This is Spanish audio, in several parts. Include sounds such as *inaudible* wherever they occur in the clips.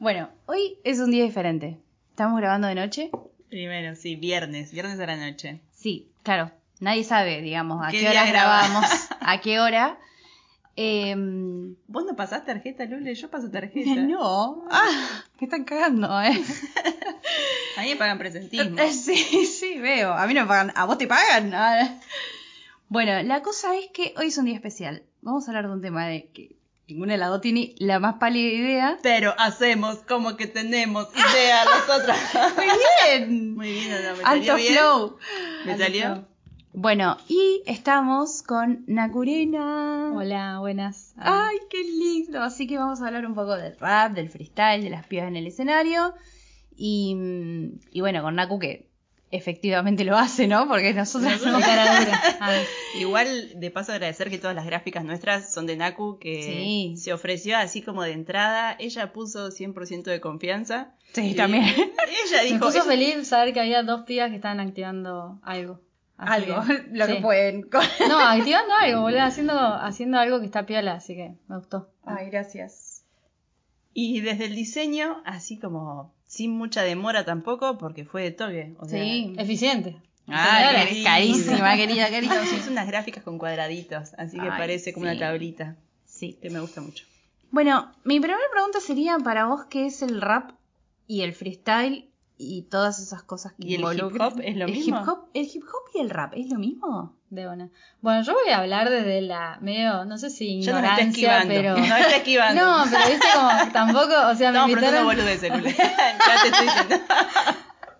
Bueno, hoy es un día diferente. Estamos grabando de noche. Primero, sí, viernes. Viernes de la noche. Sí, claro. Nadie sabe, digamos, a ¿Qué hora grabamos? *laughs* a qué hora. Em, ¿Vos no pasás tarjeta, Lule? Yo paso tarjeta. *laughs* no. Ah, me están cagando, ¿eh? *laughs* A mí me pagan presentismo. Sí, sí, veo. A mí no me pagan. ¿A vos te pagan? Ah. Bueno, la cosa es que hoy es un día especial. Vamos a hablar de un tema de que ninguna de las dos tiene la más pálida idea. Pero hacemos como que tenemos idea *laughs* nosotras. Muy bien. Muy bien, ¿no? ¿Me Alto salió bien? flow. ¿Me Alto salió? flow. Bueno, y estamos con Nakurena. Hola, buenas. Ay, qué lindo. Así que vamos a hablar un poco del rap, del freestyle, de las pibas en el escenario. Y, mm, y bueno, con Naku que efectivamente lo hace, ¿no? Porque nosotros Nosotros no. De cara dura. *laughs* Igual, de paso, agradecer que todas las gráficas nuestras son de Naku, que Sí. se ofreció así como de entrada. Ella puso 100% de confianza. Sí, también. Ella Me dijo. puso "Ella- feliz saber que había dos pibas que estaban activando algo. Así Algo, que, *laughs* lo que pueden. *laughs* No, activando algo, boludo, haciendo, haciendo algo que está piola, así que me gustó. Ay, gracias. Y desde el diseño, así como sin mucha demora tampoco, porque fue de toque. O sea, Sí. Eficiente. Ay, Señora. qué carísima, querida, querida. *laughs* sí, hizo unas gráficas con cuadraditos, así que Ay, parece como sí. una tablita, Sí. que me gusta mucho. Bueno, mi primera pregunta sería para vos, ¿qué es el rap y el freestyle y todas esas cosas que ¿Y el hip hop es lo ¿El mismo? Hip -hop, ¿El hip hop y el rap es lo mismo? De una. Bueno, yo voy a hablar desde la medio, no sé si ignorancia, esquivando. pero. *laughs* Nos está esquivando. No, pero viste como tampoco, o sea, me invitaron. *laughs* *laughs* ya te estoy diciendo.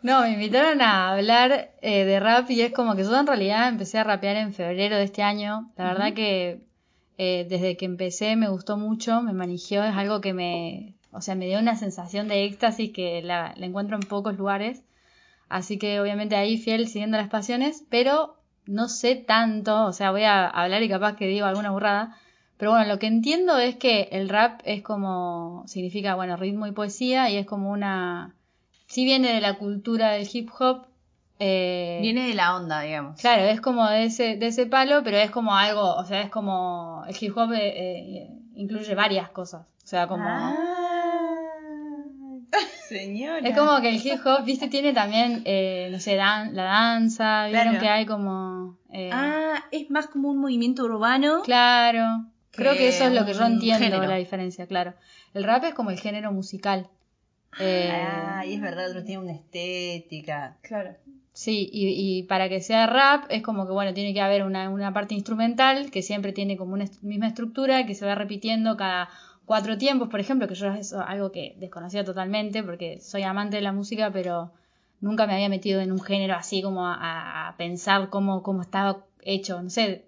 No, me invitaron a hablar eh, de rap y es como que yo en realidad empecé a rapear en febrero de este año. La verdad que eh, desde que empecé me gustó mucho, me manigió, es algo que me, o sea, me dio una sensación de éxtasis que la, la encuentro en pocos lugares. Así que obviamente ahí fiel siguiendo las pasiones, pero no sé tanto, o sea, voy a hablar y capaz que digo alguna burrada. Pero bueno, lo que entiendo es que el rap es como, significa, bueno, ritmo y poesía y es como una, sí viene de la cultura del hip hop. eh, Viene de la onda, digamos. Claro, es como de ese, de ese palo, pero es como algo, o sea, es como, el hip hop eh, eh, incluye varias cosas. O sea, como... Ah, señora. Es como que el hip hop, viste, tiene también, eh, no sé, dan- la danza, vieron Claro. que hay como... eh, Ah, es más como un movimiento urbano. claro. Creo que eso es lo que yo entiendo, género. la diferencia, claro. El rap es como el género musical. Eh, Ah, y es verdad, otro tiene una estética. Claro. Sí, y, y para que sea rap es como que, bueno, tiene que haber una, una parte instrumental que siempre tiene como una est- misma estructura que se va repitiendo cada cuatro tiempos, por ejemplo, que yo es algo que desconocía totalmente porque soy amante de la música, pero nunca me había metido en un género así como a, pensar cómo, cómo estaba hecho, no sé.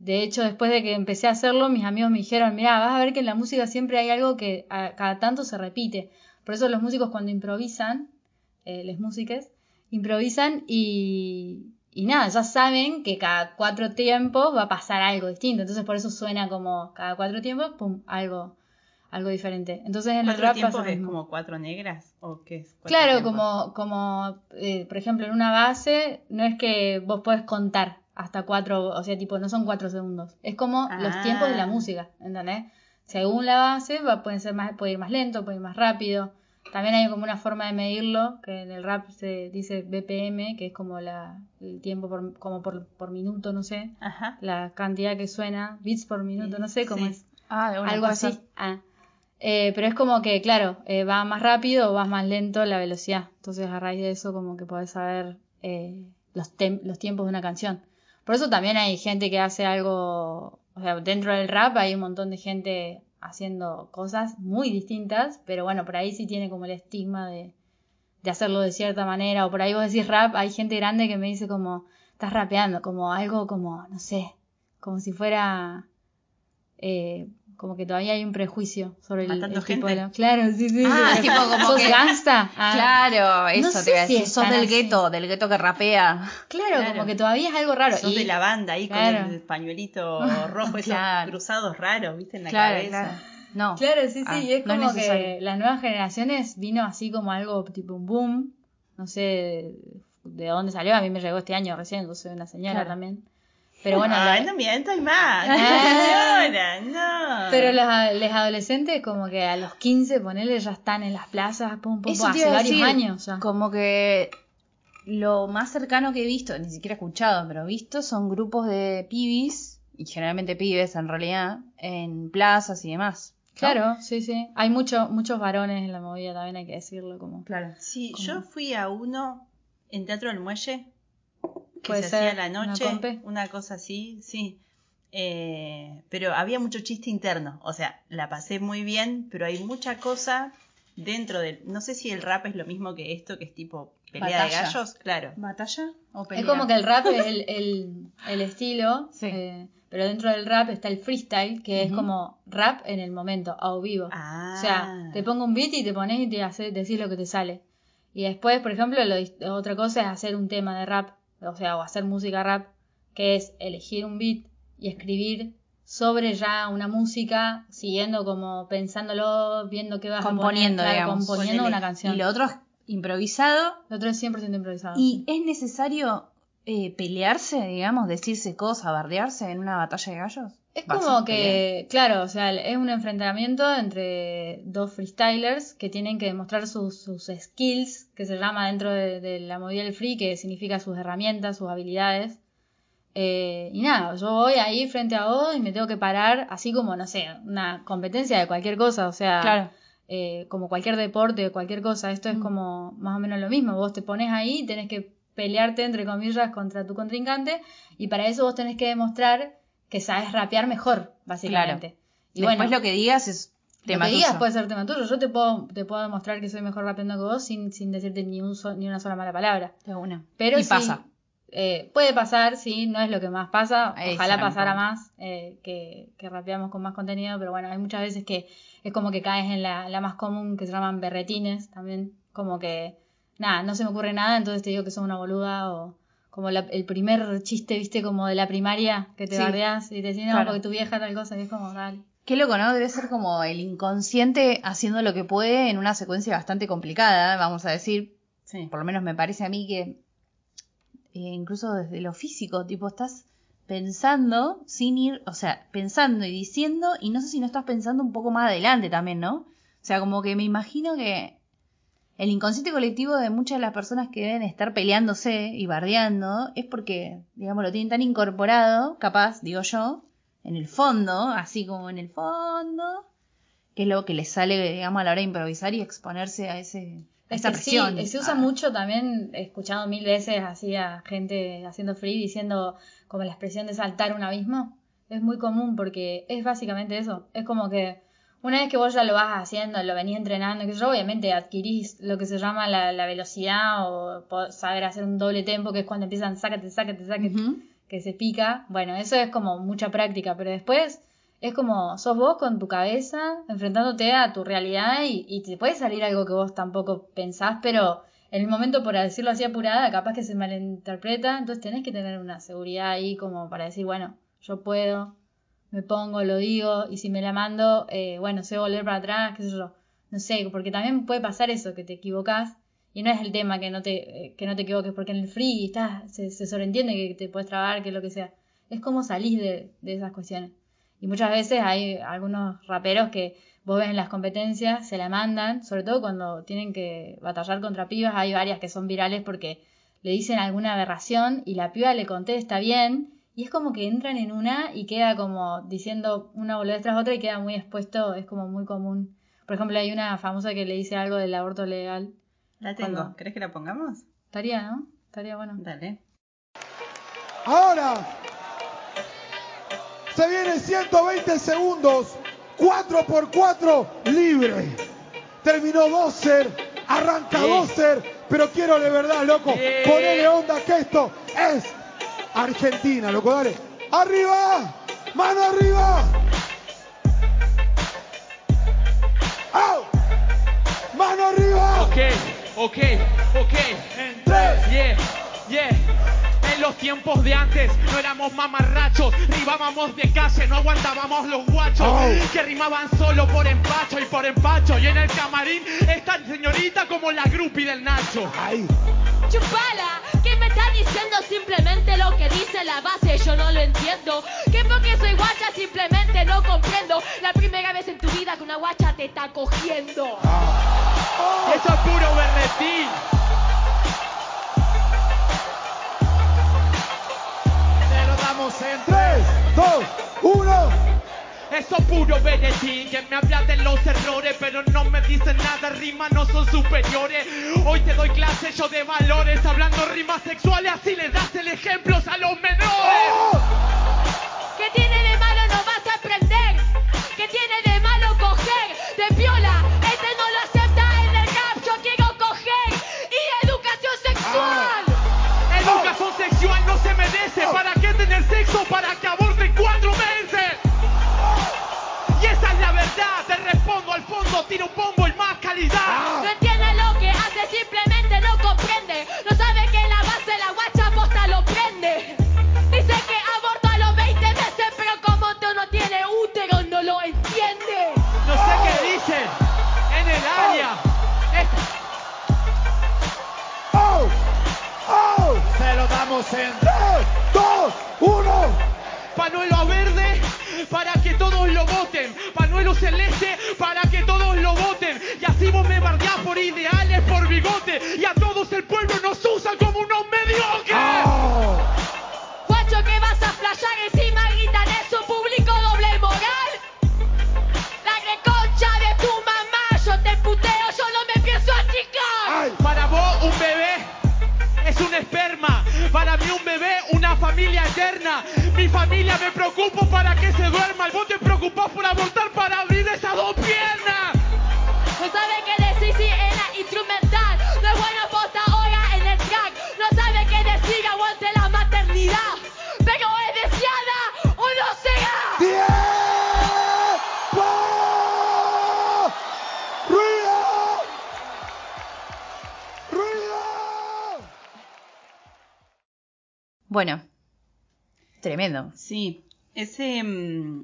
De hecho, después de que empecé a hacerlo, mis amigos me dijeron, mira, vas a ver que en la música siempre hay algo que cada tanto se repite. Por eso los músicos cuando improvisan, eh, les músiques, improvisan y, y nada, ya saben que cada cuatro tiempos va a pasar algo distinto. Entonces por eso suena como cada cuatro tiempos, pum, algo, algo diferente. Entonces en el ¿Cuatro rap pasa es como cuatro negras? ¿O qué es? Claro, tiempos? como, como eh, por ejemplo en una base, no es que vos podés contar hasta cuatro, o sea, tipo, no son cuatro segundos. Es como los Ah. tiempos de la música, ¿entendés? Según la base, va, pueden ser más, puede ir más lento, puede ir más rápido. También hay como una forma de medirlo, que en el rap se dice BPM, que es como la, el tiempo por, como por, por minuto, no sé, Ajá. la cantidad que suena, bits por minuto, no sé cómo Sí. es. Ah, de una Algo cosa. así. Ah. Eh, pero es como que, claro, eh, va más rápido o va más lento la velocidad. Entonces, a raíz de eso, como que podés saber eh, los, los tiempos de una canción. Por eso también hay gente que hace algo, o sea, dentro del rap hay un montón de gente haciendo cosas muy distintas, pero bueno, por ahí sí tiene como el estigma de, de hacerlo de cierta manera. O por ahí vos decís rap, hay gente grande que me dice como, estás rapeando, como algo como, no sé, como si fuera eh, como que todavía hay un prejuicio sobre el, el tipo de lo- Claro, sí, sí. Ah, sí. tipo como ¿Sos que- gangsta? Ah, Claro, eso sé te iba a si decir. Sos están del gueto, del gueto que rapea. Claro, Claro. como que todavía es algo raro. Sos Y- de la banda ahí Claro. con el pañuelito *laughs* rojo, esos Claro. cruzados raros, viste, en la Claro, cabeza. claro. No. Claro, sí, sí, Ah, y es no es como que las nuevas generaciones vino así como algo tipo un boom, no sé de dónde salió, a mí me llegó este año recién, yo soy una señora Claro. también. Pero bueno, Ay, la- no mientas más. Ah. no. pero los, los adolescentes como que a los 15, ponele, ya están en las plazas, pum, pum, Eso pum, te hace varios decir, años ya. Como que lo más cercano que he visto, ni siquiera escuchado, pero visto, son grupos de pibis, y generalmente pibes en realidad, en plazas y demás. ¿no? Claro, sí, sí. Hay mucho, muchos varones en la movida, también hay que decirlo. como Claro. Sí, yo fui a uno en Teatro del Muelle, que Puede se ser hacía a la una noche, una, cosa así, sí. Eh, pero había mucho chiste interno, o sea, la pasé muy bien, pero hay mucha cosa dentro del... No sé si el rap es lo mismo que esto, que es tipo pelea de gallos, claro. ¿Batalla o pelea? Es como que el rap es el, el, el estilo, Sí. eh, pero dentro del rap está el freestyle, que es como rap en el momento, a vivo. Ah. O sea, te pongo un beat y te pones y te hace, decís lo que te sale. Y después, por ejemplo, lo otra cosa es hacer un tema de rap, o sea, o hacer música rap, que es elegir un beat y escribir sobre ya una música, siguiendo como pensándolo, viendo qué vas Componiendo, a poner, digamos. componiendo Ponele. una canción. Y lo otro es improvisado. Lo otro es 100% improvisado. ¿Y es necesario eh, pelearse, digamos, decirse cosas, bardearse en una batalla de gallos? Es ¿Vas como que, claro, o sea, es un enfrentamiento entre dos freestylers que tienen que demostrar sus, sus skills, que se llama dentro de, de la movida del free, que significa sus herramientas, sus habilidades. Eh, y nada, yo voy ahí frente a vos y me tengo que parar, así como, no sé, una competencia de cualquier cosa, o sea, Claro. eh, como cualquier deporte, cualquier cosa, esto es Mm. como más o menos lo mismo, vos te pones ahí y tenés que pelearte, entre comillas, contra tu contrincante, y para eso vos tenés que demostrar que sabes rapear mejor, básicamente. Y Después bueno, lo que digas es tema lo que digas tuyo. puede ser tema tuyo. Yo te puedo, te puedo demostrar que soy mejor rapeando que vos sin, sin decirte ni, un so- ni una sola mala palabra. De una. Pero y sí, pasa. eh, puede pasar, sí, no es lo que más pasa. Ojalá pasara más, eh, que, que rapeamos con más contenido, pero bueno, hay muchas veces que es como que caes en la, la más común que se llaman berretines también. Como que, nada, no se me ocurre nada, entonces te digo que soy una boluda o como la- el primer chiste, viste, como de la primaria que te Sí. y te decís, no, Claro. porque tu vieja tal cosa, y es como, dale. Qué loco, ¿no? Debe ser como el inconsciente haciendo lo que puede en una secuencia bastante complicada, vamos a decir. Sí. Por lo menos me parece a mí que eh, incluso desde lo físico, tipo, estás pensando sin ir, o sea, pensando y diciendo, y no sé si no estás pensando un poco más adelante también, ¿no? O sea, como que me imagino que el inconsciente colectivo de muchas de las personas que deben estar peleándose y bardeando es porque, digamos, lo tienen tan incorporado, capaz, digo yo, en el fondo, así como en el fondo, que es lo que les sale, digamos, a la hora de improvisar y exponerse a ese Es esa que presión. sí, se usa Ah. mucho también, he escuchado mil veces así a gente haciendo free diciendo como la expresión de saltar un abismo. Es muy común porque es básicamente eso. Es como que una vez que vos ya lo vas haciendo, lo venís entrenando, que yo obviamente adquirís lo que se llama la, la velocidad o saber hacer un doble tempo, que es cuando empiezan sácate, sácate, sácate, Ujú. que se pica. Bueno, eso es como mucha práctica, pero después es como sos vos con tu cabeza enfrentándote a tu realidad y, y te puede salir algo que vos tampoco pensás, pero en el momento, por decirlo así apurada, capaz que se malinterpreta, entonces tenés que tener una seguridad ahí como para decir, bueno, yo puedo, me pongo, lo digo, y si me la mando, eh, bueno, sé volver para atrás, qué sé yo, no sé, porque también puede pasar eso, que te equivocás, y no es el tema que no te, eh, que no te equivoques, porque en el free estás, se, se sobreentiende que te puedes trabar, que lo que sea, es como salís de, de esas cuestiones. Y muchas veces hay algunos raperos que vos ves en las competencias, se la mandan, sobre todo cuando tienen que batallar contra pibas, hay varias que son virales porque le dicen alguna aberración y la piba le contesta bien y es como que entran en una y queda como diciendo una boludez tras otra y queda muy expuesto, es como muy común. Por ejemplo, hay una famosa que le dice algo del aborto legal. La tengo. Cuando- ¿Querés que la pongamos? Estaría, ¿no? Estaría bueno. Dale. Ahora se vienen 120 segundos, 4 por 4 libre. Terminó Doser, arranca Sí. Doser, pero quiero de verdad, loco, Sí. ponele onda que esto es Argentina, loco, dale. ¡Arriba! ¡Mano arriba! ¡Au! ¡Mano arriba! Ok, ok, ok. En tres. Yeah, yeah. En los tiempos de antes no éramos mamarrachos, ribábamos de calle, no aguantábamos los guachos Oh. que rimaban solo por empacho y por empacho. Y en el camarín están señorita como la grupi del Nacho. ¡Ay! Chupala, ¿qué me está diciendo simplemente lo que dice la base? Yo no lo entiendo. Que porque soy guacha simplemente no comprendo. La primera vez en tu vida que una guacha te está cogiendo. Eso es puro berretín. Te lo damos en 3, 2, 1. Eso es puro berretín, que me aplaten los errores, pero no me dicen nada, rimas no son superiores. Hoy te doy clase yo de valores, hablando rimas sexuales, así le das el ejemplo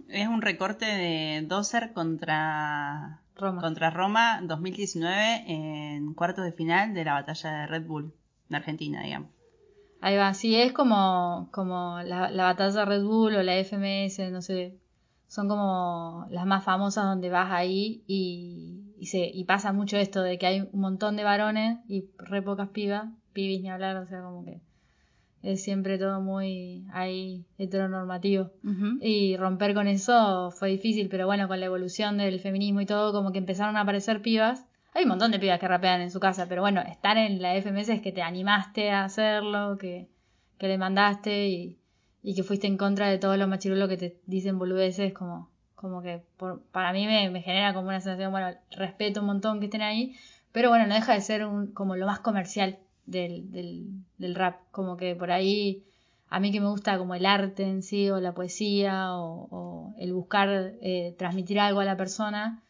es un recorte de Dozer contra Roma. contra Roma 2019 en cuartos de final de la batalla de Red Bull de Argentina, digamos. Ahí va, sí, es como, como la, la batalla Red Bull o la FMS, no sé, son como las más famosas donde vas ahí y, y, se, y pasa mucho esto de que hay un montón de varones y re pocas pibas, pibis ni hablar, o sea, como que es siempre todo muy ahí heteronormativo. Ujú. Y romper con eso fue difícil, pero bueno, con la evolución del feminismo y todo, como que empezaron a aparecer pibas. Hay un montón de pibas que rapean en su casa, pero bueno, estar en la FMS es que te animaste a hacerlo, que, que le mandaste y, y que fuiste en contra de todos los machirulos que te dicen boludeces, como, como que por- para mí me, me genera como una sensación, bueno, respeto un montón que estén ahí, pero bueno, no deja de ser un, como lo más comercial del, del, del rap, como que por ahí a mí que me gusta como el arte en sí o la poesía o, o el buscar eh, transmitir algo a la persona,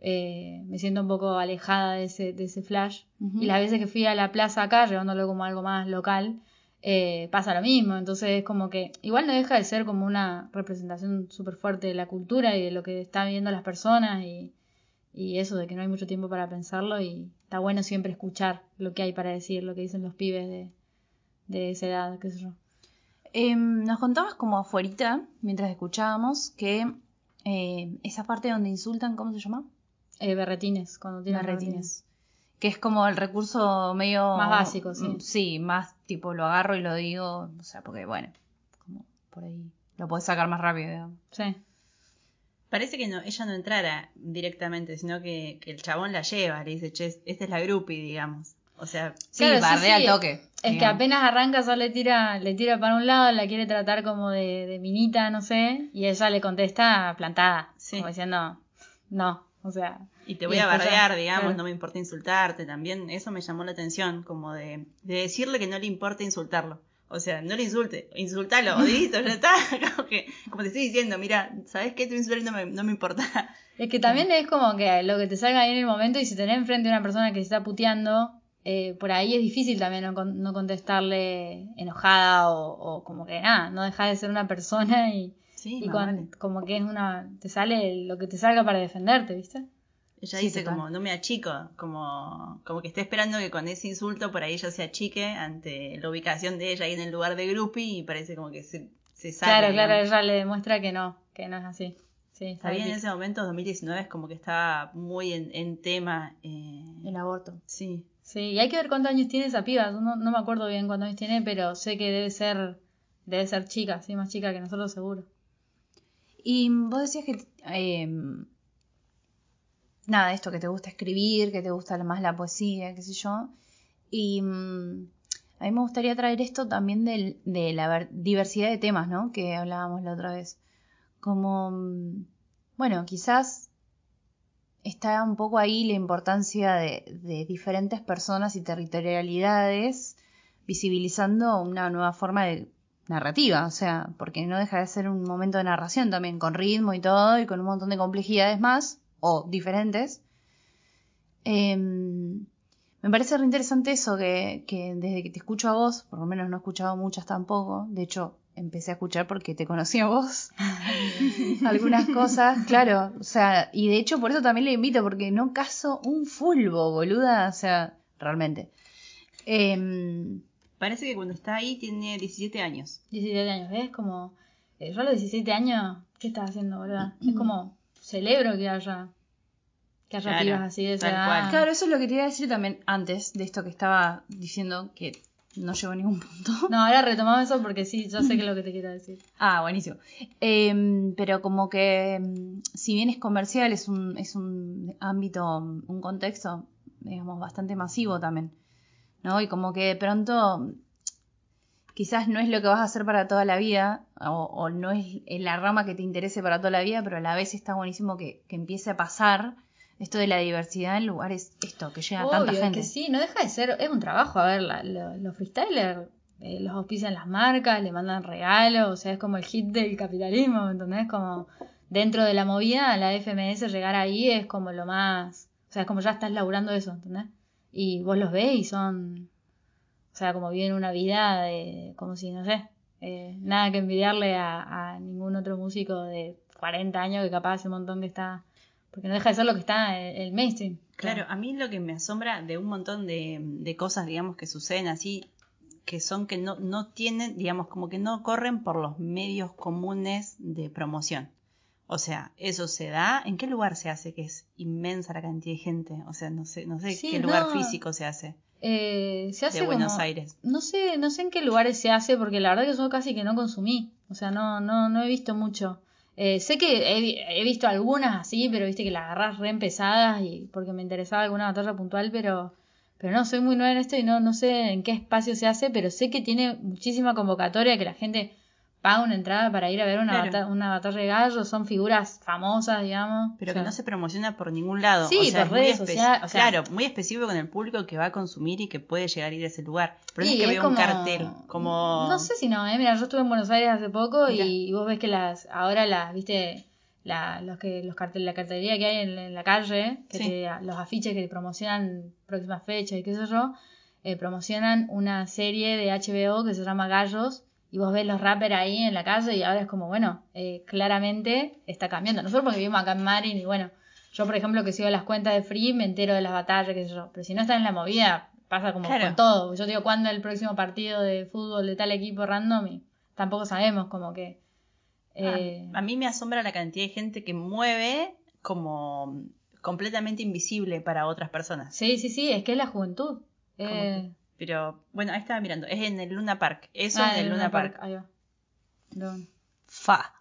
eh, me siento un poco alejada de ese, de ese flash. Y las veces que fui a la plaza acá, llevándolo como algo más local, eh, pasa lo mismo. Entonces es como que igual no deja de ser como una representación súper fuerte de la cultura y de lo que están viviendo las personas y, y eso de que no hay mucho tiempo para pensarlo y está bueno siempre escuchar lo que hay para decir, lo que dicen los pibes de, de esa edad, qué sé yo. Em, nos contabas como afuerita, mientras escuchábamos, que eh, esa parte donde insultan, ¿cómo se llama? Eh, berretines, cuando tienen Berretines. Que es como el recurso medio... Más básico, sí. mm, Sí, más tipo lo agarro y lo digo, o sea, porque bueno, como por ahí lo podés sacar más rápido, digamos. Sí. Parece que no, ella no entrara directamente, sino que, que el chabón la lleva, le dice, che, esta es la grupi, digamos. O sea, Sí, Claro, sí, bardea sí. al toque. Es que digamos. apenas arranca, solo le tira, le tira para un lado, la quiere tratar como de, de minita, no sé, y ella le contesta plantada, Sí. como diciendo, no, o sea. y te voy Y a bardear, digamos, claro. no me importa insultarte también. Eso me llamó la atención, como de, de decirle que no le importa insultarlo. O sea, no le insulte, insultalo, *laughs* listo, ya está. *laughs* Como, que, como te estoy diciendo, mira, ¿sabes qué? Te insulté y no me, no me importa. *laughs* Es que también es como que lo que te salga ahí en el momento y si tenés enfrente a una persona que se está puteando, eh, por ahí es difícil también no, no contestarle enojada o, o como que nada, no dejar de ser una persona y, Sí, y con- vale. como que es una, te sale lo que te salga para defenderte, ¿viste? Ella Sí, dice total. como, no me achico, como, como que está esperando que con ese insulto por ahí ella se achique ante la ubicación de ella ahí en el lugar de Groupie y parece como que se, se sale. claro, claro, ella le demuestra que no, que no es así. Sí, está Sabía en ese momento, 2019, es como que estaba muy en, en tema. eh, El aborto. sí, Sí, y hay que ver cuántos años tiene esa piba. No, no me acuerdo bien cuántos años tiene, pero sé que debe ser, debe ser chica, sí, más chica que nosotros seguro. Y vos decías que, eh, nada, esto, que te gusta escribir, que te gusta más la poesía, qué sé yo. Y mm, a mí me gustaría traer esto también del- de la ver- diversidad de temas, ¿no? Que hablábamos la otra vez. Como, mm, bueno, quizás está un poco ahí la importancia de, de diferentes personas y territorialidades visibilizando una nueva forma de narrativa, o sea, porque no deja de ser un momento de narración también, con ritmo y todo, y con un montón de complejidades más, o diferentes. Em, me parece re interesante eso, que, que desde que te escucho a vos, por lo menos no he escuchado muchas tampoco, de hecho empecé a escuchar porque te conocí a vos, *laughs* algunas cosas, claro, o sea, y de hecho por eso también le invito, porque no caso un fulbo, boluda, o sea, realmente. Em, parece que cuando está ahí tiene 17 años. 17 años, ¿ves? Como, eh, yo a los 17 años, ¿qué estás haciendo, boludo? Es como, celebro que haya, que haya Claro, pibas así de esa edad. Claro, eso es lo que te iba a decir también antes de esto que estaba diciendo que no llegó a ningún punto. *laughs* No, ahora retomamos eso porque sí, yo sé que es lo que te quiero decir. *laughs* Ah, buenísimo. Em, pero como que em, si bien es comercial, es un, es un ámbito, un contexto, digamos, bastante masivo también. ¿No? Y como que de pronto quizás no es lo que vas a hacer para toda la vida, o, o no es la rama que te interese para toda la vida, pero a la vez está buenísimo que, que empiece a pasar esto de la diversidad en lugares, esto, que llega a tanta Obvio, es gente. que sí, no deja de ser, es un trabajo, a ver, la- los freestylers eh, los auspician las marcas, le mandan regalos, o sea, es como el hit del capitalismo, ¿me ¿entendés? Como dentro de la movida, la FMS llegar ahí es como lo más, o sea, es como ya estás laburando eso, ¿entendés? Y vos los ves y son, o sea, como viven una vida de, como si, no sé, eh, nada que envidiarle a, a ningún otro músico de 40 años que capaz hace un montón que está, porque no deja de ser lo que está el, el mainstream. Claro, a mí lo que me asombra de un montón de, de cosas, digamos, que suceden así, que son que no, no tienen, digamos, como que no corren por los medios comunes de promoción. O sea, eso se da, ¿en qué lugar se hace? Que es inmensa la cantidad de gente. O sea, no sé, no sé Sí, qué lugar no. físico se hace Eh, se hace de Buenos como- Aires. No sé, no sé en qué lugares se hace, porque la verdad que yo casi que no consumí. O sea, no, no, no he visto mucho. Eh, sé que he, he visto algunas así, pero viste que las agarras re empezadas y porque me interesaba alguna batalla puntual, pero, pero no, soy muy nueva en esto y no, no sé en qué espacio se hace, pero sé que tiene muchísima convocatoria, que la gente paga una entrada para ir a ver una, Claro. bata- una batalla de gallos, son figuras famosas, digamos. Pero O sea, que no se promociona por ningún lado. Sí, o sea, por redes espe- sociales, o sea- claro, muy específico con el público que va a consumir y que puede llegar a ir a ese lugar. Pero Sí, es que veo un cartel, como... No sé si no, eh. Mira, yo estuve en Buenos Aires hace poco y, vos ves que las, ahora las, viste, la, los que, los cartel, la cartelería que hay en, en la calle, que Sí. te- los afiches que promocionan próximas fechas y qué sé yo, eh, promocionan una serie de HBO que se llama Gallos y vos ves los rappers ahí en la calle y ahora es como, bueno, eh, claramente está cambiando. Nosotros porque vivimos acá en Marin y bueno, yo por ejemplo que sigo las cuentas de Free me entero de las batallas, qué sé yo, pero si no estás en la movida pasa como Claro. con todo. Yo digo, ¿cuándo el próximo partido de fútbol de tal equipo random? Y tampoco sabemos, como que... eh, A, a mí me asombra la cantidad de gente que mueve como completamente invisible para otras personas. Sí, sí, sí, es que es la juventud. Eh, Pero bueno, ahí estaba mirando, es en el Luna Park. Eso ah, en el Luna Park. Ahí va. No, Fa.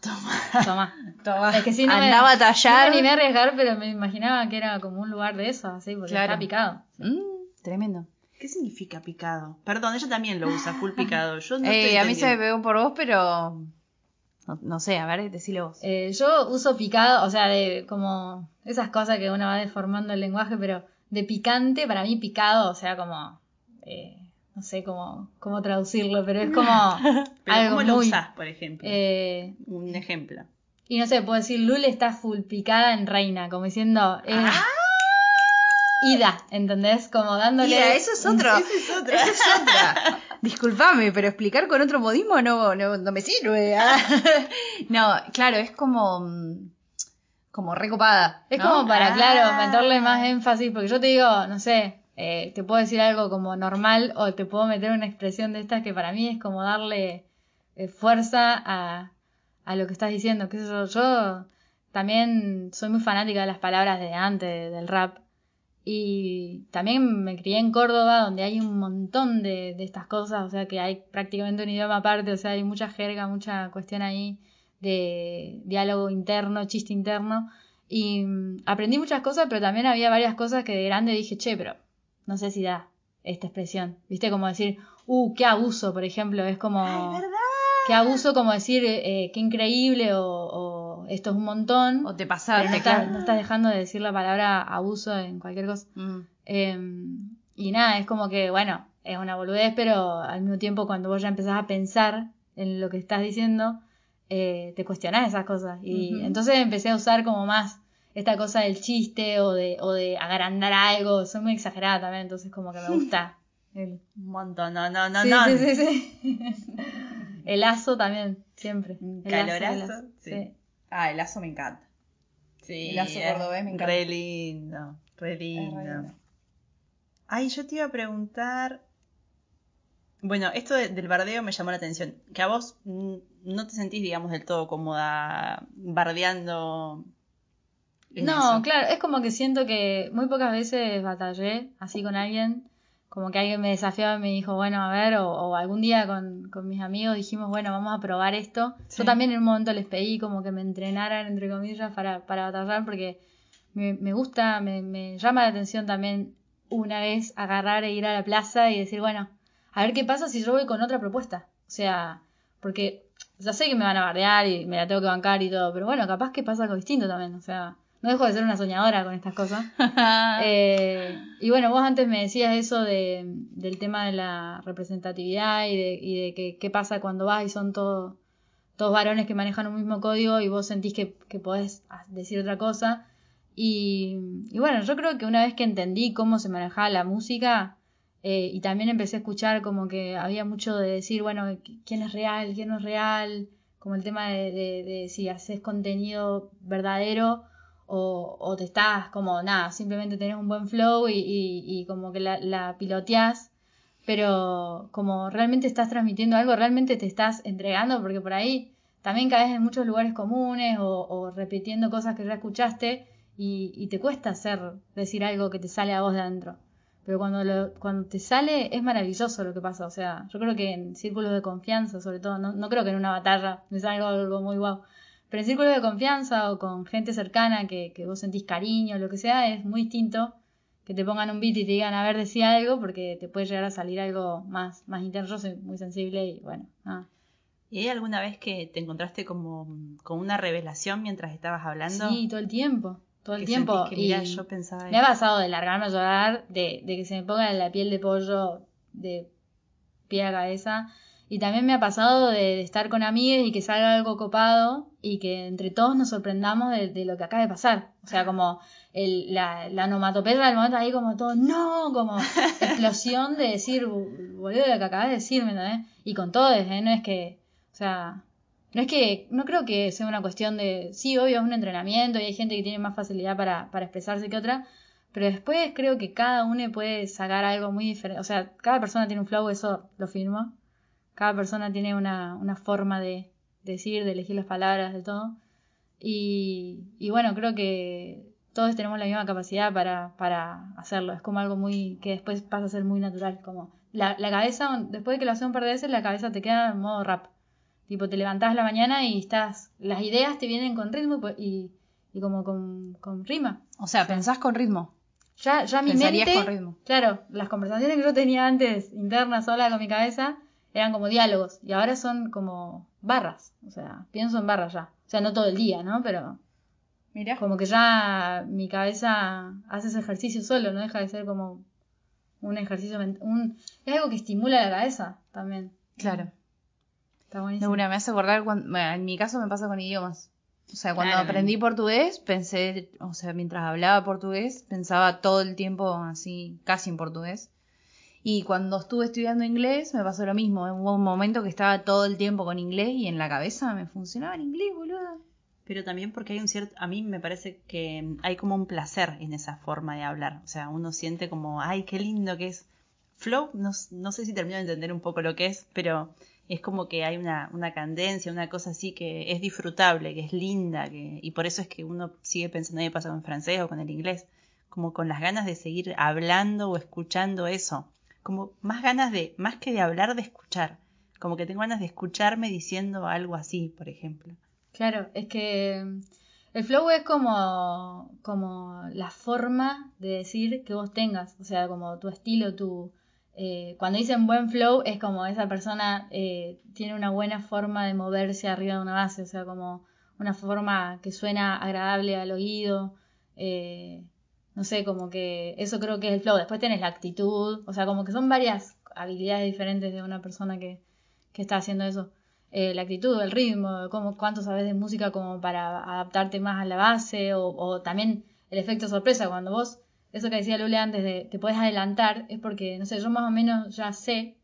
Toma. Toma. Es que sí, no me, Andaba a no me tallar. animé a arriesgar, pero me imaginaba que era como un lugar de eso, así, porque Claro. está picado. Mm, tremendo. ¿Qué significa picado? Perdón, ella también lo usa, full picado. Yo no *laughs* Eh, estoy a mí se me pegó por vos, pero. No, no sé, a ver, decilo vos. Eh, yo uso picado, o sea, de como esas cosas que uno va deformando el lenguaje, pero de picante, para mí picado, o sea, como eh, no sé cómo, cómo traducirlo, pero es como *laughs* Pero algo ¿cómo lo muy... usás, por ejemplo? eh, Un ejemplo. y no sé, puedo decir, Lul está full picada en reina, como diciendo... eh, Ah. Ida, ¿entendés? Como dándole... Mira, eso es otro. *laughs* Esa es otra. Esa es otra. Disculpame, pero explicar con otro modismo no, no, no me sirve. ah. *laughs* No, claro, es como. como recopada. Es ¿no? como para, Ah. claro, meterle más énfasis, porque yo te digo, no sé, eh, te puedo decir algo como normal o te puedo meter una expresión de estas que para mí es como darle eh, fuerza a, a lo que estás diciendo. ¿Qué sé yo? yo también soy muy fanática de las palabras de antes del rap y también me crié en Córdoba donde hay un montón de, de estas cosas, o sea que hay prácticamente un idioma aparte, o sea, hay mucha jerga, mucha cuestión ahí de diálogo interno, chiste interno. Y mm, aprendí muchas cosas, pero también había varias cosas que de grande dije, che, pero no sé si da esta expresión. ¿Viste? Como decir, uh, qué abuso, por ejemplo. Es como. Qué abuso, como decir, eh, qué increíble o, o esto es un montón. O te pasaste, no, estás, claro. no estás dejando de decir la palabra abuso en cualquier cosa. Mm. Eh, y nada, es como que, bueno, es una boludez, pero al mismo tiempo cuando vos ya empezás a pensar en lo que estás diciendo, eh, te cuestionás esas cosas. Y entonces empecé a usar como más esta cosa del chiste o de, o de agrandar algo. Soy muy exagerada también, entonces como que me *laughs* gusta. El, Un montón, no, no, no, sí, no. sí, sí, sí. El lazo también, siempre. El lazo, el calorazo, lazo, sí. Ah, el lazo me encanta. Sí, El lazo cordobés me encanta. Re lindo, re lindo. Ay, yo te iba a preguntar. Bueno, esto de- del bardeo me llamó la atención. Que a vos no te sentís, digamos, del todo cómoda bardeando. No, eso. claro, es como que siento que muy pocas veces batallé así con alguien, como que alguien me desafiaba y me dijo, bueno, a ver, o, o algún día con, con mis amigos dijimos, bueno, vamos a probar esto. Sí. Yo también en un momento les pedí como que me entrenaran, entre comillas, para, para batallar, porque me, me gusta, me, me llama la atención también una vez agarrar e ir a la plaza y decir, bueno, a ver qué pasa si yo voy con otra propuesta. O sea, porque ya sé que me van a bardear y me la tengo que bancar y todo, pero bueno, capaz que pasa algo distinto también. O sea, no dejo de ser una soñadora con estas cosas. *laughs* Eh, y bueno, vos antes me decías eso de, del tema de la representatividad y de, y de que qué pasa cuando vas y son todos todos varones que manejan un mismo código y vos sentís que, que podés decir otra cosa. Y, y bueno, yo creo que una vez que entendí cómo se manejaba la música eh, y también empecé a escuchar como que había mucho de decir, bueno, quién es real, quién no es real, como el tema de, de, de si haces contenido verdadero o, te estás como nada, simplemente tenés un buen flow y, como que la, la piloteás, pero como realmente estás transmitiendo algo, realmente te estás entregando, porque por ahí también caes en muchos lugares comunes o, repitiendo cosas que ya escuchaste y, te cuesta hacer, decir algo que te sale a vos de adentro. Pero cuando, cuando te sale es maravilloso lo que pasa. O sea, yo creo que en círculos de confianza, sobre todo, no, no creo que en una batalla me salga algo muy guau. Pero en círculos de confianza o con gente cercana que, que vos sentís cariño, lo que sea, es muy distinto que te pongan un beat y te digan, a ver, decía algo, porque te puede llegar a salir algo más, más interno. Yo soy muy sensible y bueno, nada. ¿Y hay alguna vez que te encontraste como con una revelación mientras estabas hablando? Sí, todo el tiempo. Todo el tiempo. que, mirá, y yo pensaba me ha pasado de largarme a llorar, de, de que se me ponga la piel de pollo de pie a cabeza. Y también me ha pasado de, de estar con amigues y que salga algo copado y que entre todos nos sorprendamos de, de lo que acaba de pasar. O sea, como el, la, la onomatopeya del momento ahí como todo, no, como *laughs* explosión de decir, boludo, lo que acabas de decir, ¿me entendés? Y con todo, ¿eh? No es que, o sea, no es que, no creo que sea una cuestión de, sí, obvio, es un entrenamiento y hay gente que tiene más facilidad para, para expresarse que otra, pero después creo que cada uno puede sacar algo muy diferente. O sea, cada persona tiene un flow, eso lo firmo. Cada persona tiene una, una forma de decir, de elegir las palabras, de todo. Y, y bueno, creo que todos tenemos la misma capacidad para, para hacerlo. Es como algo muy que después pasa a ser muy natural. Como la, la cabeza, después de que lo haces un par de veces, la cabeza te queda en modo rap. Tipo, te levantás la mañana y estás. Las ideas te vienen con ritmo y, y como con, con rima. O sea, pensás con ritmo. Ya, ya mi mente. con ritmo. Claro, las conversaciones que yo tenía antes internas sola con mi cabeza eran como diálogos y ahora son como barras. O sea, pienso en barras ya. O sea, no todo el día, ¿no? Pero Mira. como que ya mi cabeza hace ese ejercicio solo, no deja de ser como un ejercicio, un, es algo que estimula la cabeza también. Claro. Está buenísimo. me hace acordar, cuando, bueno, en mi caso me pasa con idiomas. O sea, cuando Claro. aprendí portugués, pensé, o sea, mientras hablaba portugués, pensaba todo el tiempo así, casi en portugués. Y cuando estuve estudiando inglés, me pasó lo mismo. Hubo un momento que estaba todo el tiempo con inglés y en la cabeza me funcionaba el inglés, boludo. Pero también porque hay un cierto, a mí me parece que hay como un placer en esa forma de hablar. O sea, uno siente como, ay, qué lindo que es. Flow, no, no sé si termino de entender un poco lo que es, pero es como que hay una, una candencia, una cosa así que es disfrutable, que es linda, que, y por eso es que uno sigue pensando, me pasa con francés o con el inglés, como con las ganas de seguir hablando o escuchando eso. Como más ganas de, más que de hablar, de escuchar. Como que tengo ganas de escucharme diciendo algo así, por ejemplo. Claro, es que mm, el flow es como, como la forma de decir que vos tengas, o sea, como tu estilo, tu... eh, cuando dicen buen flow es como esa persona eh, tiene una buena forma de moverse arriba de una base, o sea, como una forma que suena agradable al oído, eh, no sé, como que eso creo que es el flow. Después tenés la actitud, o sea, como que son varias habilidades diferentes de una persona que, que está haciendo eso. Eh, la actitud, el ritmo, cómo, cuánto sabes de música como para adaptarte más a la base, o, o también el efecto sorpresa, cuando vos, eso que decía Lule antes de te puedes adelantar, es porque, no sé, yo más o menos ya sé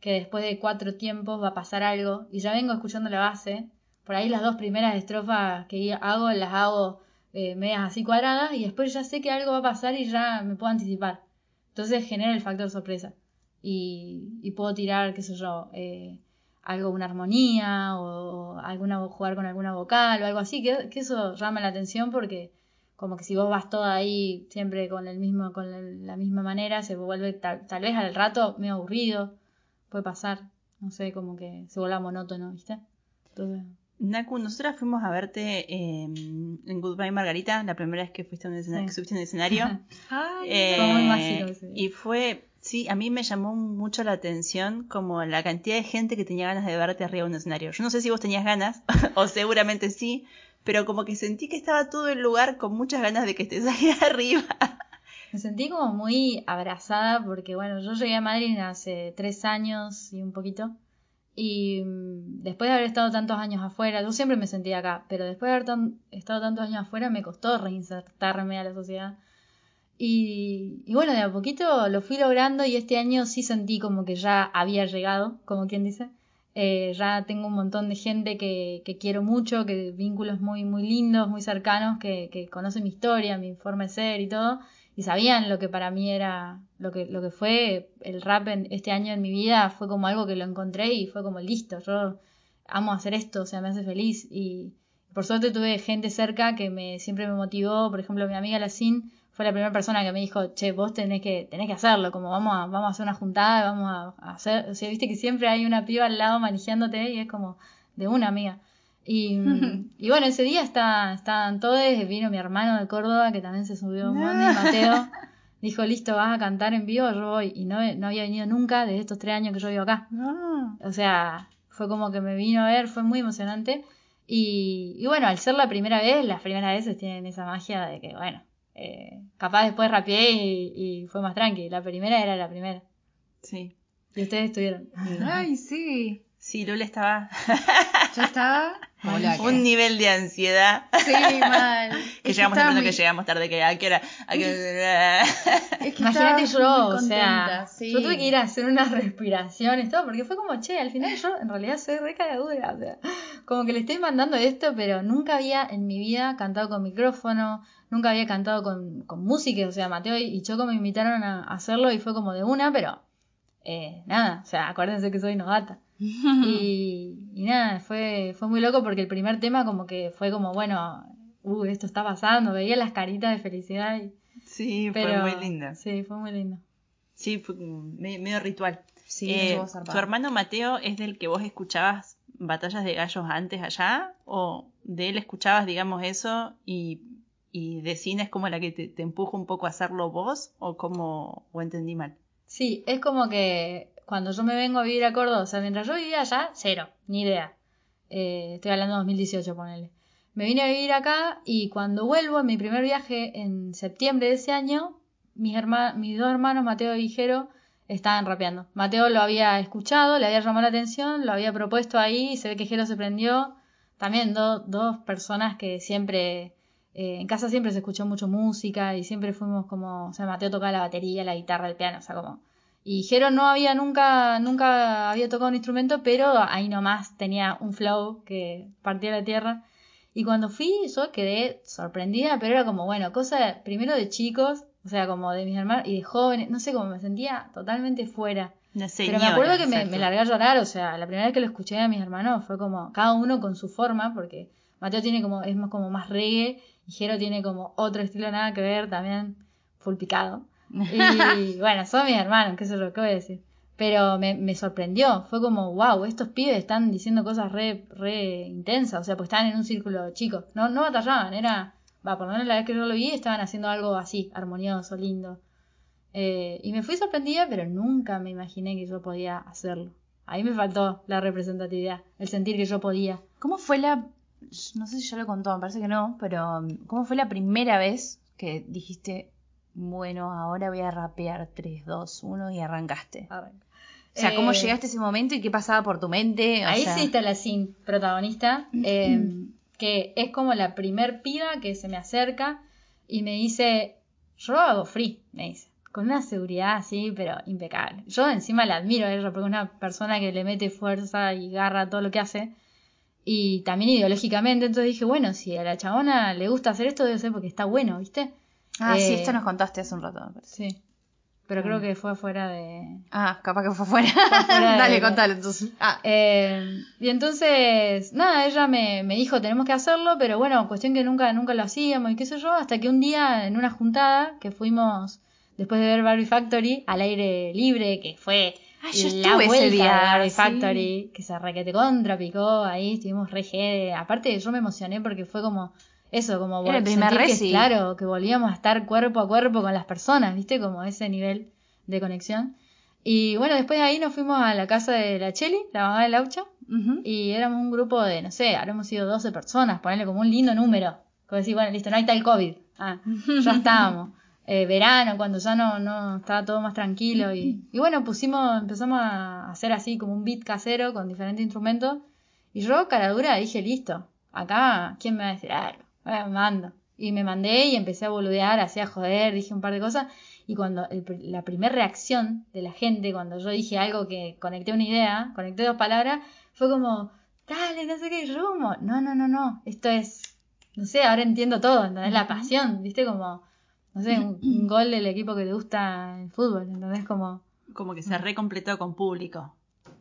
que después de cuatro tiempos va a pasar algo, y ya vengo escuchando la base, por ahí las dos primeras estrofas que hago, las hago eh, medias así cuadradas, y después ya sé que algo va a pasar y ya me puedo anticipar. Entonces genera el factor sorpresa. Y, y puedo tirar, qué sé yo, eh, algo, una armonía o alguna jugar con alguna vocal o algo así, que, eso llama la atención porque como que si vos vas toda ahí siempre con el mismo con el- la misma manera se vuelve tal, tal vez al rato medio aburrido, puede pasar, no sé, como que se vuelve monótono, ¿viste? Entonces, Naku, nosotras fuimos a verte eh, en Goodbye Margarita, la primera vez que fuiste a un escenario, Sí. que subiste a un escenario. *laughs* Ay, Eh, Fue muy ese. Y fue, sí, a mí me llamó mucho la atención como la cantidad de gente que tenía ganas de verte arriba de un escenario. Yo no sé si vos tenías ganas, *laughs* o seguramente sí, pero como que sentí que estaba todo el lugar con muchas ganas de que estés *laughs* ahí arriba. me sentí como muy abrazada porque, bueno, yo llegué a Madrid hace tres años y un poquito. Y mm, después de haber estado tantos años afuera, yo siempre me sentía acá, pero después de haber tan- estado tantos años afuera me costó reinsertarme a la sociedad. Y, y bueno, de a poquito lo fui logrando y este año sí sentí como que ya había llegado, como quien dice. Eh, ya tengo un montón de gente que, que quiero mucho, que vínculos muy, muy lindos, muy cercanos, que, que conocen mi historia, mi forma de ser y todo, y sabían lo que para mí era, lo que, lo que fue el rap en, este año en mi vida, fue como algo que lo encontré y fue como listo, yo amo hacer esto, o sea, me hace feliz y por suerte tuve gente cerca que me siempre me motivó, por ejemplo, mi amiga Lacin fue la primera persona que me dijo, che, vos tenés que, tenés que hacerlo, como vamos a, vamos a hacer una juntada, vamos a, hacer, o sea, viste que siempre hay una piba al lado manejándote y es como de una amiga. Y, *laughs* y bueno, ese día está, estaban todos, vino mi hermano de Córdoba, que también se subió un *laughs* Mateo, dijo, listo, vas a cantar en vivo, yo voy, y no, no había venido nunca desde estos tres años que yo vivo acá. No. O sea, fue como que me vino a ver, fue muy emocionante. Y, y bueno, al ser la primera vez, las primeras veces tienen esa magia de que, bueno, eh, capaz después rapeé y, y fue más tranqui. La primera era la primera. Sí. Y ustedes estuvieron. Ay, sí. Sí, Lula estaba Yo estaba. *laughs* Hola, un nivel de ansiedad. Sí, mal. *laughs* Que Es llegamos temprano, muy- que llegamos tarde, que a qué hora, a qué *laughs* es que Imagínate yo, o sea, sí. yo tuve que ir a hacer unas respiraciones, todo, porque fue como, che, al final yo en realidad soy re cagadura, o sea, como que le estoy mandando esto, pero nunca había en mi vida cantado con micrófono, nunca había cantado con, con música, o sea, Mateo y Choco me invitaron a hacerlo y fue como de una, pero eh, nada, o sea, acuérdense que soy novata. Y, y nada, fue, fue muy loco porque el primer tema como que fue como, bueno, uh, esto está pasando, veía las caritas de felicidad y... Sí, Pero, fue muy linda. Sí, fue muy lindo. Sí, fue medio ritual. Sí, Eh. ¿Tu hermano Mateo es del que vos escuchabas batallas de gallos antes allá? ¿O de él escuchabas, digamos, eso y, y de cine es como la que te, te empuja un poco a hacerlo vos? ¿O como, o entendí mal? Sí, es como que cuando yo me vengo a vivir a Córdoba, o sea, mientras yo vivía allá, cero, ni idea. Eh, estoy hablando de 2018, ponele. Me vine a vivir acá y cuando vuelvo en mi primer viaje en septiembre de ese año, mis, herma- mis dos hermanos, Mateo y Jero, estaban rapeando. Mateo lo había escuchado, le había llamado la atención, lo había propuesto ahí, y se ve que Jero se prendió. También do- dos personas que siempre, eh, en casa siempre se escuchó mucho música y siempre fuimos como, o sea, Mateo tocaba la batería, la guitarra, el piano, o sea, como... Y Jero no había nunca, nunca había tocado un instrumento, pero ahí nomás tenía un flow que partía la tierra. Y cuando fui, yo quedé sorprendida, pero era como, bueno, cosa primero de chicos, o sea, como de mis hermanos y de jóvenes, no sé cómo me sentía totalmente fuera. Una Pero me acuerdo que me, me largué a llorar, o sea, la primera vez que lo escuché a mis hermanos fue como, cada uno con su forma, porque Mateo tiene como, es más como más reggae, y Jero tiene como otro estilo nada que ver, también full picado. Y *laughs* bueno, son mis hermanos, qué sé yo, qué voy a decir. Pero me, me sorprendió, fue como, wow, estos pibes están diciendo cosas re, re intensas, o sea, pues estaban en un círculo chico, no, no batallaban, era, va, por lo menos la vez que yo lo vi, estaban haciendo algo así, armonioso, lindo. Eh, y me fui sorprendida, pero nunca me imaginé que yo podía hacerlo. Ahí me faltó la representatividad, el sentir que yo podía. ¿Cómo fue la... No sé si ya lo contó, me parece que no, pero ¿cómo fue la primera vez que dijiste, bueno, ahora voy a rapear 3, 2, 1 y arrancaste? O sea, ¿cómo Eh, llegaste a ese momento y qué pasaba por tu mente? O Ahí sea, sí está la Sin, protagonista, eh, *clears throat* que es como la primer piba que se me acerca y me dice, yo hago free, me dice, con una seguridad así, pero impecable. Yo encima la admiro a ella porque es una persona que le mete fuerza y garra todo lo que hace. Y también ideológicamente, entonces dije, bueno, si a la chabona le gusta hacer esto, debe ser porque está bueno, ¿viste? Ah, sí, Eh, esto nos contaste hace un rato. Sí. Pero creo que fue fuera de, Ah, capaz que fue fuera. fuera *laughs* de- Dale, contale entonces. Ah, Eh, y entonces, nada, ella me, me dijo, tenemos que hacerlo, pero bueno, cuestión que nunca, nunca lo hacíamos y qué sé yo, hasta que un día en una juntada que fuimos, después de ver Barbie Factory, al aire libre, que fue Ah, yo la ese vuelta día, de Barbie sí. Factory, que se requete contra, picó, ahí estuvimos re jede. Aparte yo me emocioné porque fue como, eso, como Era el vol- primer sentir que, claro, que volvíamos a estar cuerpo a cuerpo con las personas, viste, como ese nivel de conexión. Y bueno, después de ahí nos fuimos a la casa de la Cheli, la mamá de Laucha, ujú. y éramos un grupo de, no sé, habremos sido 12 personas, ponerle como un lindo número. Como decir, bueno, listo, no hay tal COVID. Ah, *laughs* ya estábamos. Eh, verano, cuando ya no, no estaba todo más tranquilo. Y, y bueno, pusimos, empezamos a hacer así como un beat casero con diferentes instrumentos. Y yo, cara dura, dije, listo, acá, ¿quién me va a decir algo? Bueno, me mando. Y me mandé y empecé a boludear, así a joder, dije un par de cosas. Y cuando el la primera reacción de la gente, cuando yo dije algo que conecté una idea, conecté dos palabras, fue como, dale, no sé qué, como, no, no, no, no, esto es, no sé, ahora entiendo todo, ¿entendés? La pasión, ¿viste? Como, no sé, un, un *clears throat* gol del equipo que te gusta el fútbol, ¿entendés? Como, Como que se recompletó con público.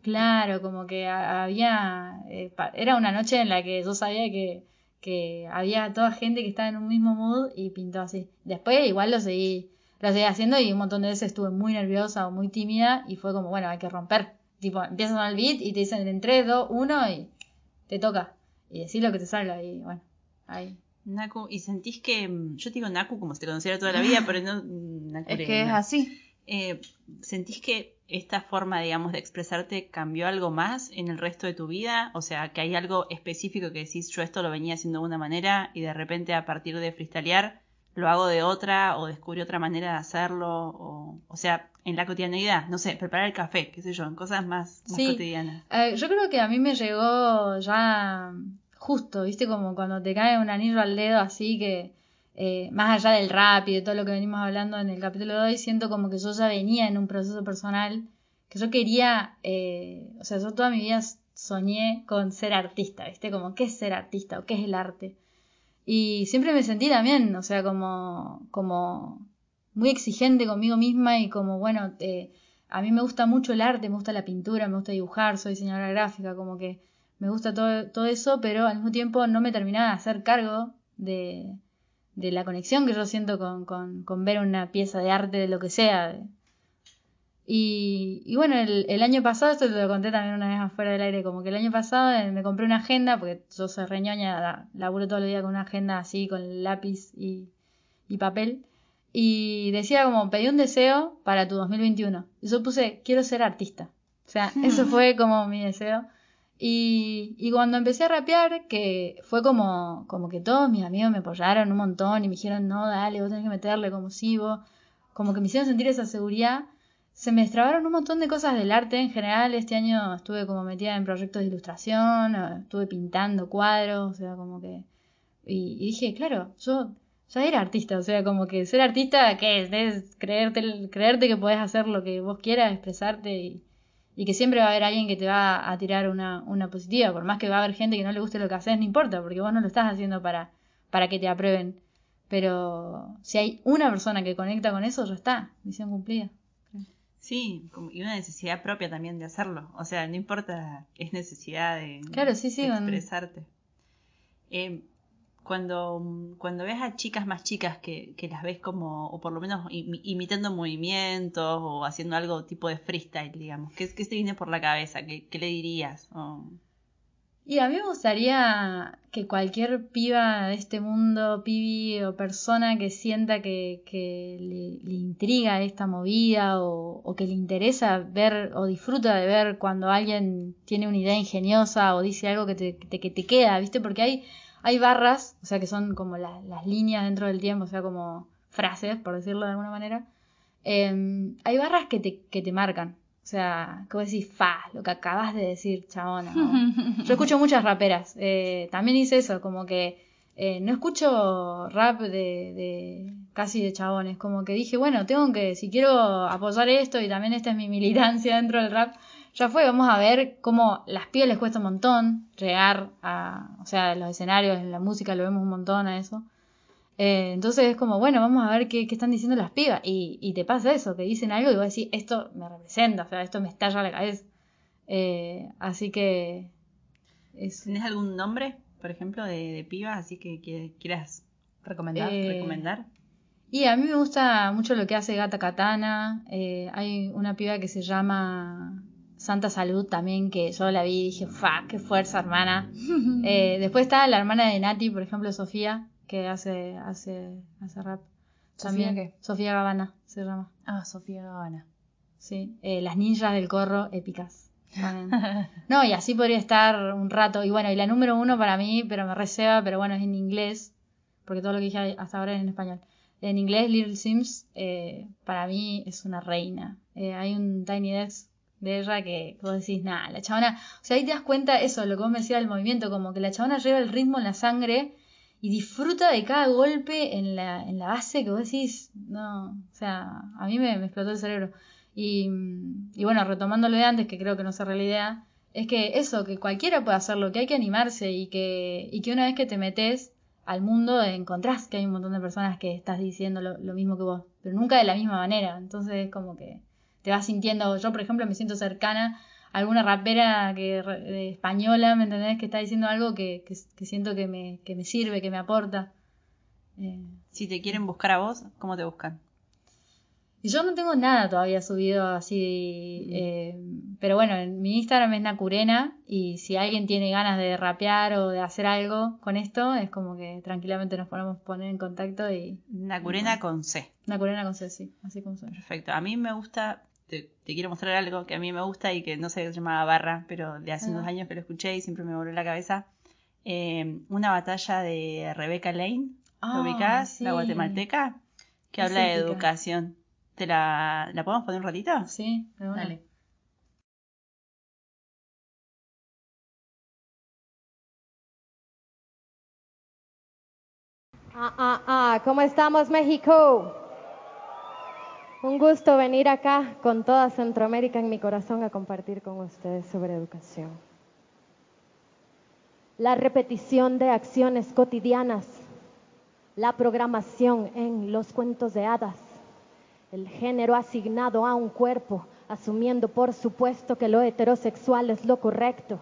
claro, como que ha- había, eh, era una noche en la que yo sabía que, que había toda gente que estaba en un mismo mood y pintó así. Después igual lo seguí, lo seguí haciendo y un montón de veces estuve muy nerviosa o muy tímida y fue como, bueno, hay que romper. Tipo, empiezas con el beat y te dicen en 3, 2, 1 y te toca. Y decir lo que te salga y bueno, ahí. Naku, y sentís que. mm, Yo te digo Naku como si te conociera toda la vida, *laughs* pero no. mm, Es Nakure, que es así. Eh, ¿Sentís que esta forma, digamos, de expresarte cambió algo más en el resto de tu vida? O sea, que hay algo específico que decís, yo esto lo venía haciendo de una manera y de repente a partir de freestylear lo hago de otra o descubrí otra manera de hacerlo. O, o sea, en la cotidianidad, no sé, preparar el café, qué sé yo, en cosas más, más Sí. cotidianas. Eh, yo creo que a mí me llegó ya justo, ¿viste? Como cuando te cae un anillo al dedo así que, eh, más allá del rap y de todo lo que venimos hablando en el capítulo de hoy, siento como que yo ya venía en un proceso personal, que yo quería, eh, o sea, yo toda mi vida soñé con ser artista, ¿viste? Como, ¿qué es ser artista o qué es el arte? Y siempre me sentí también, o sea, como, como muy exigente conmigo misma y como, bueno, eh, a mí me gusta mucho el arte, me gusta la pintura, me gusta dibujar, soy diseñadora gráfica, como que me gusta todo, todo eso, pero al mismo tiempo no me terminaba de hacer cargo de, de la conexión que yo siento con, con, con ver una pieza de arte de lo que sea. Y, y bueno, el, el año pasado, esto te lo conté también una vez afuera del aire, como que el año pasado eh, me compré una agenda, porque yo soy reñoña, la- laburo todo el día con una agenda así, con lápiz y, y papel. Y decía como, pedí un deseo para tu 2021. Y yo puse, quiero ser artista. O sea, eso *laughs* fue como mi deseo. Y, y cuando empecé a rapear, que fue como, como que todos mis amigos me apoyaron un montón y me dijeron, no, dale, vos tenés que meterle como si vos, como que me hicieron sentir esa seguridad. Se me destrabaron un montón de cosas del arte en general. Este año estuve como metida en proyectos de ilustración, eh, estuve pintando cuadros, o sea, como que... Y, y dije, claro, yo ya era artista, o sea, como que ser artista, ¿qué es? Creerte, creerte que podés hacer lo que vos quieras, expresarte y, y que siempre va a haber alguien que te va a tirar una, una positiva, por más que va a haber gente que no le guste lo que haces, no importa, porque vos no lo estás haciendo para, para que te aprueben. Pero si hay una persona que conecta con eso, ya está, misión cumplida. Sí, y una necesidad propia también de hacerlo. O sea, no importa, es necesidad de, Claro, sí, sí, de expresarte. Eh, cuando, cuando ves a chicas más chicas que, que las ves como, o por lo menos imi- imitando movimientos o haciendo algo tipo de freestyle, digamos, ¿qué, qué te viene por la cabeza? ¿Qué, qué le dirías? O- Y a mí me gustaría que cualquier piba de este mundo, pibi o persona que sienta que, que le, intriga esta movida o, o que le interesa ver o disfruta de ver cuando alguien tiene una idea ingeniosa o dice algo te, que te queda, ¿viste? Porque hay, hay barras, o sea, que son como la- las líneas dentro del tiempo, o sea, como frases, por decirlo de alguna manera. Em, hay barras que te, que te marcan. O sea, que vos decís, fa, lo que acabas de decir, chabona. *laughs* yo escucho muchas raperas. eh, también hice eso, como que eh, no escucho rap de, de casi de chabones. Como que dije, bueno, tengo que, si quiero apoyar esto y también esta es mi militancia dentro del rap, ya fue, vamos a ver cómo las pibas les cuesta un montón llegar a, o sea, los escenarios, en la música lo vemos un montón a eso. Eh, entonces es como, bueno, vamos a ver qué, qué están diciendo las pibas. Y, y te pasa eso, que dicen algo y vos decís, esto me representa, o sea, esto me estalla la cabeza. Eh, así que... Es, ¿Tenés algún nombre, por ejemplo, de, de pibas así que, que quieras ¿Recomendar? Eh, recomendar? Y a mí me gusta mucho lo que hace Gata Katana. Hay una piba que se llama Santa Salud también, que yo la vi y dije, ¡fa! ¡Qué fuerza, hermana! *laughs* Eh, después está la hermana de Nati, por ejemplo, Sofía, que hace, hace, hace rap. ¿Sofía También. qué? Sofía Gavana se llama. Ah, Sofía Gavana. Sí. Eh, las ninjas del corro, épicas. *laughs* No, y así podría estar un rato. Y bueno, y la número uno para mí, pero me receba, pero bueno, es en inglés, porque todo lo que dije hasta ahora es en español. En inglés, Little Sims, eh, para mí es una reina. Eh, hay un Tiny Desk de ella que vos decís, nada, la chabona, o sea, ahí te das cuenta eso, lo que vos me decías del movimiento, como que la chabona lleva el ritmo en la sangre y disfruta de cada golpe en la, en la base que vos decís, no, o sea, a mí me, explotó el cerebro. Y, y bueno, retomando lo de antes, que creo que no cerré la idea, es que eso, que cualquiera puede hacerlo, que hay que animarse y que, y que una vez que te metes al mundo encontrás que hay un montón de personas que estás diciendo lo, lo mismo que vos, pero nunca de la misma manera. Entonces es como que te vas sintiendo, yo por ejemplo me siento cercana a alguna rapera que, española, ¿me entendés? Que está diciendo algo que, que, que siento que me, que me sirve, que me aporta. Eh, Si te quieren buscar a vos, ¿cómo te buscan? y yo no tengo nada todavía subido así, eh, pero bueno, en mi Instagram es Nacurena y si alguien tiene ganas de rapear o de hacer algo con esto, es como que tranquilamente nos podemos poner en contacto y Nacurena con C. Nacurena con Ceci, así como suena. Perfecto. A mí me gusta, te, te quiero mostrar algo que a mí me gusta y que no sé, se llamaba Barra, pero de hace Ah. unos años que lo escuché y siempre me voló la cabeza. Eh, una batalla de Rebecca Lane, Ah, ¿lo ubicás? sí. La guatemalteca, que Es habla de educación. ¿Te la, la podemos poner un ratito? Sí. Dale. Ah, ah, ah, ¿cómo estamos México? Un gusto venir acá con toda Centroamérica en mi corazón a compartir con ustedes sobre educación. La repetición de acciones cotidianas, la programación en los cuentos de hadas, el género asignado a un cuerpo, asumiendo por supuesto que lo heterosexual es lo correcto.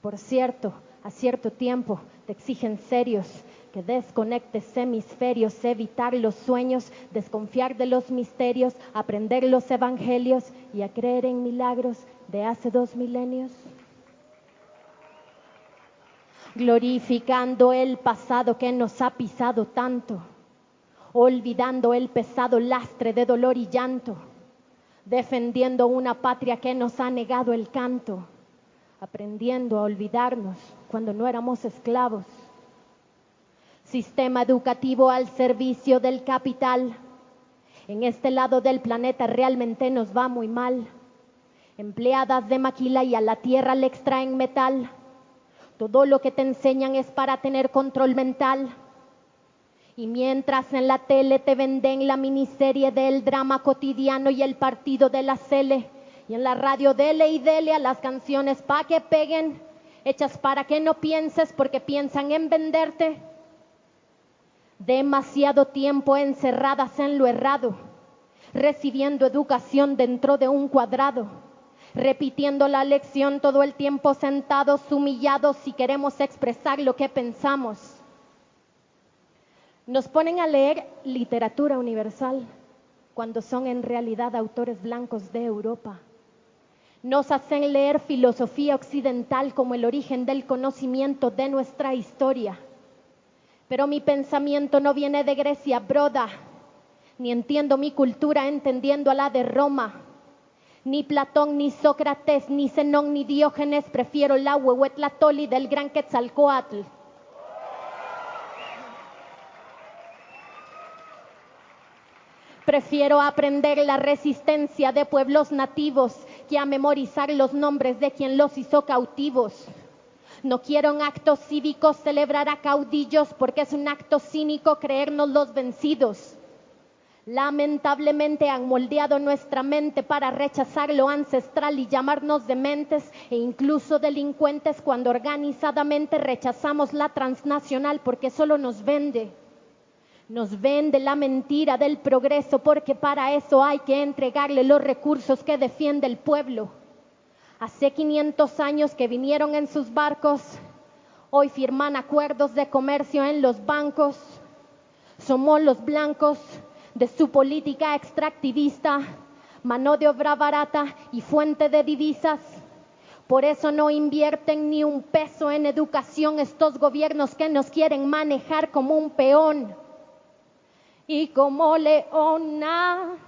Por cierto, a cierto tiempo te exigen serios que desconectes hemisferios, evitar los sueños, desconfiar de los misterios, aprender los evangelios y a creer en milagros de hace dos milenios. Glorificando el pasado que nos ha pisado tanto, olvidando el pesado lastre de dolor y llanto, defendiendo una patria que nos ha negado el canto aprendiendo a olvidarnos cuando no éramos esclavos. Sistema educativo al servicio del capital, En este lado del planeta realmente nos va muy mal. Empleadas de maquila y a la tierra le extraen metal. Todo lo que te enseñan es para tener control mental. Y mientras en la tele te venden la miniserie del drama cotidiano y el partido de la Cele, y en la radio dele y dele a las canciones pa' que peguen, hechas para que no pienses porque piensan en venderte. Demasiado tiempo encerradas en lo errado, recibiendo educación dentro de un cuadrado, repitiendo la lección todo el tiempo sentados, humillados si queremos expresar lo que pensamos. Nos ponen a leer literatura universal cuando son en realidad autores blancos de Europa. Nos hacen leer filosofía occidental como el origen del conocimiento de nuestra historia. Pero mi pensamiento no viene de Grecia, broda, ni entiendo mi cultura entendiendo a la de Roma. Ni Platón, ni Sócrates, ni Zenón, ni Diógenes, prefiero la Huehuetlatoli del gran Quetzalcoatl. Prefiero aprender la resistencia de pueblos nativos que a memorizar los nombres de quien los hizo cautivos. No quiero en actos cívicos celebrar a caudillos porque es un acto cínico creernos los vencidos. Lamentablemente han moldeado nuestra mente para rechazar lo ancestral y llamarnos dementes e incluso delincuentes cuando organizadamente rechazamos la transnacional porque solo nos vende. Nos vende la mentira del progreso porque para eso hay que entregarle los recursos que defiende el pueblo. Hace 500 años que vinieron en sus barcos, hoy firman acuerdos de comercio en los bancos. Somos los blancos de su política extractivista, mano de obra barata y fuente de divisas. Por eso no invierten ni un peso en educación estos gobiernos que nos quieren manejar como un peón y como leona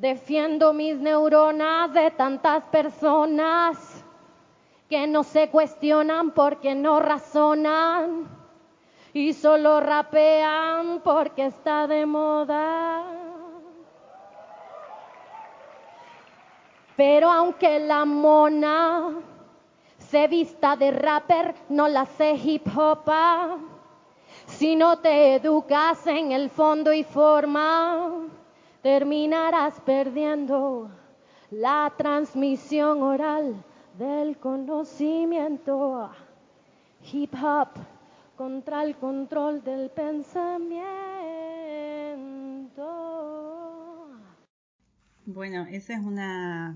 defiendo mis neuronas de tantas personas que no se cuestionan porque no razonan y solo rapean porque está de moda. Pero aunque la mona se vista de rapper, no la sé hip hopa. Si no te educas en el fondo y forma, terminarás perdiendo la transmisión oral del conocimiento. Hip hop contra el control del pensamiento. Bueno, esa es una...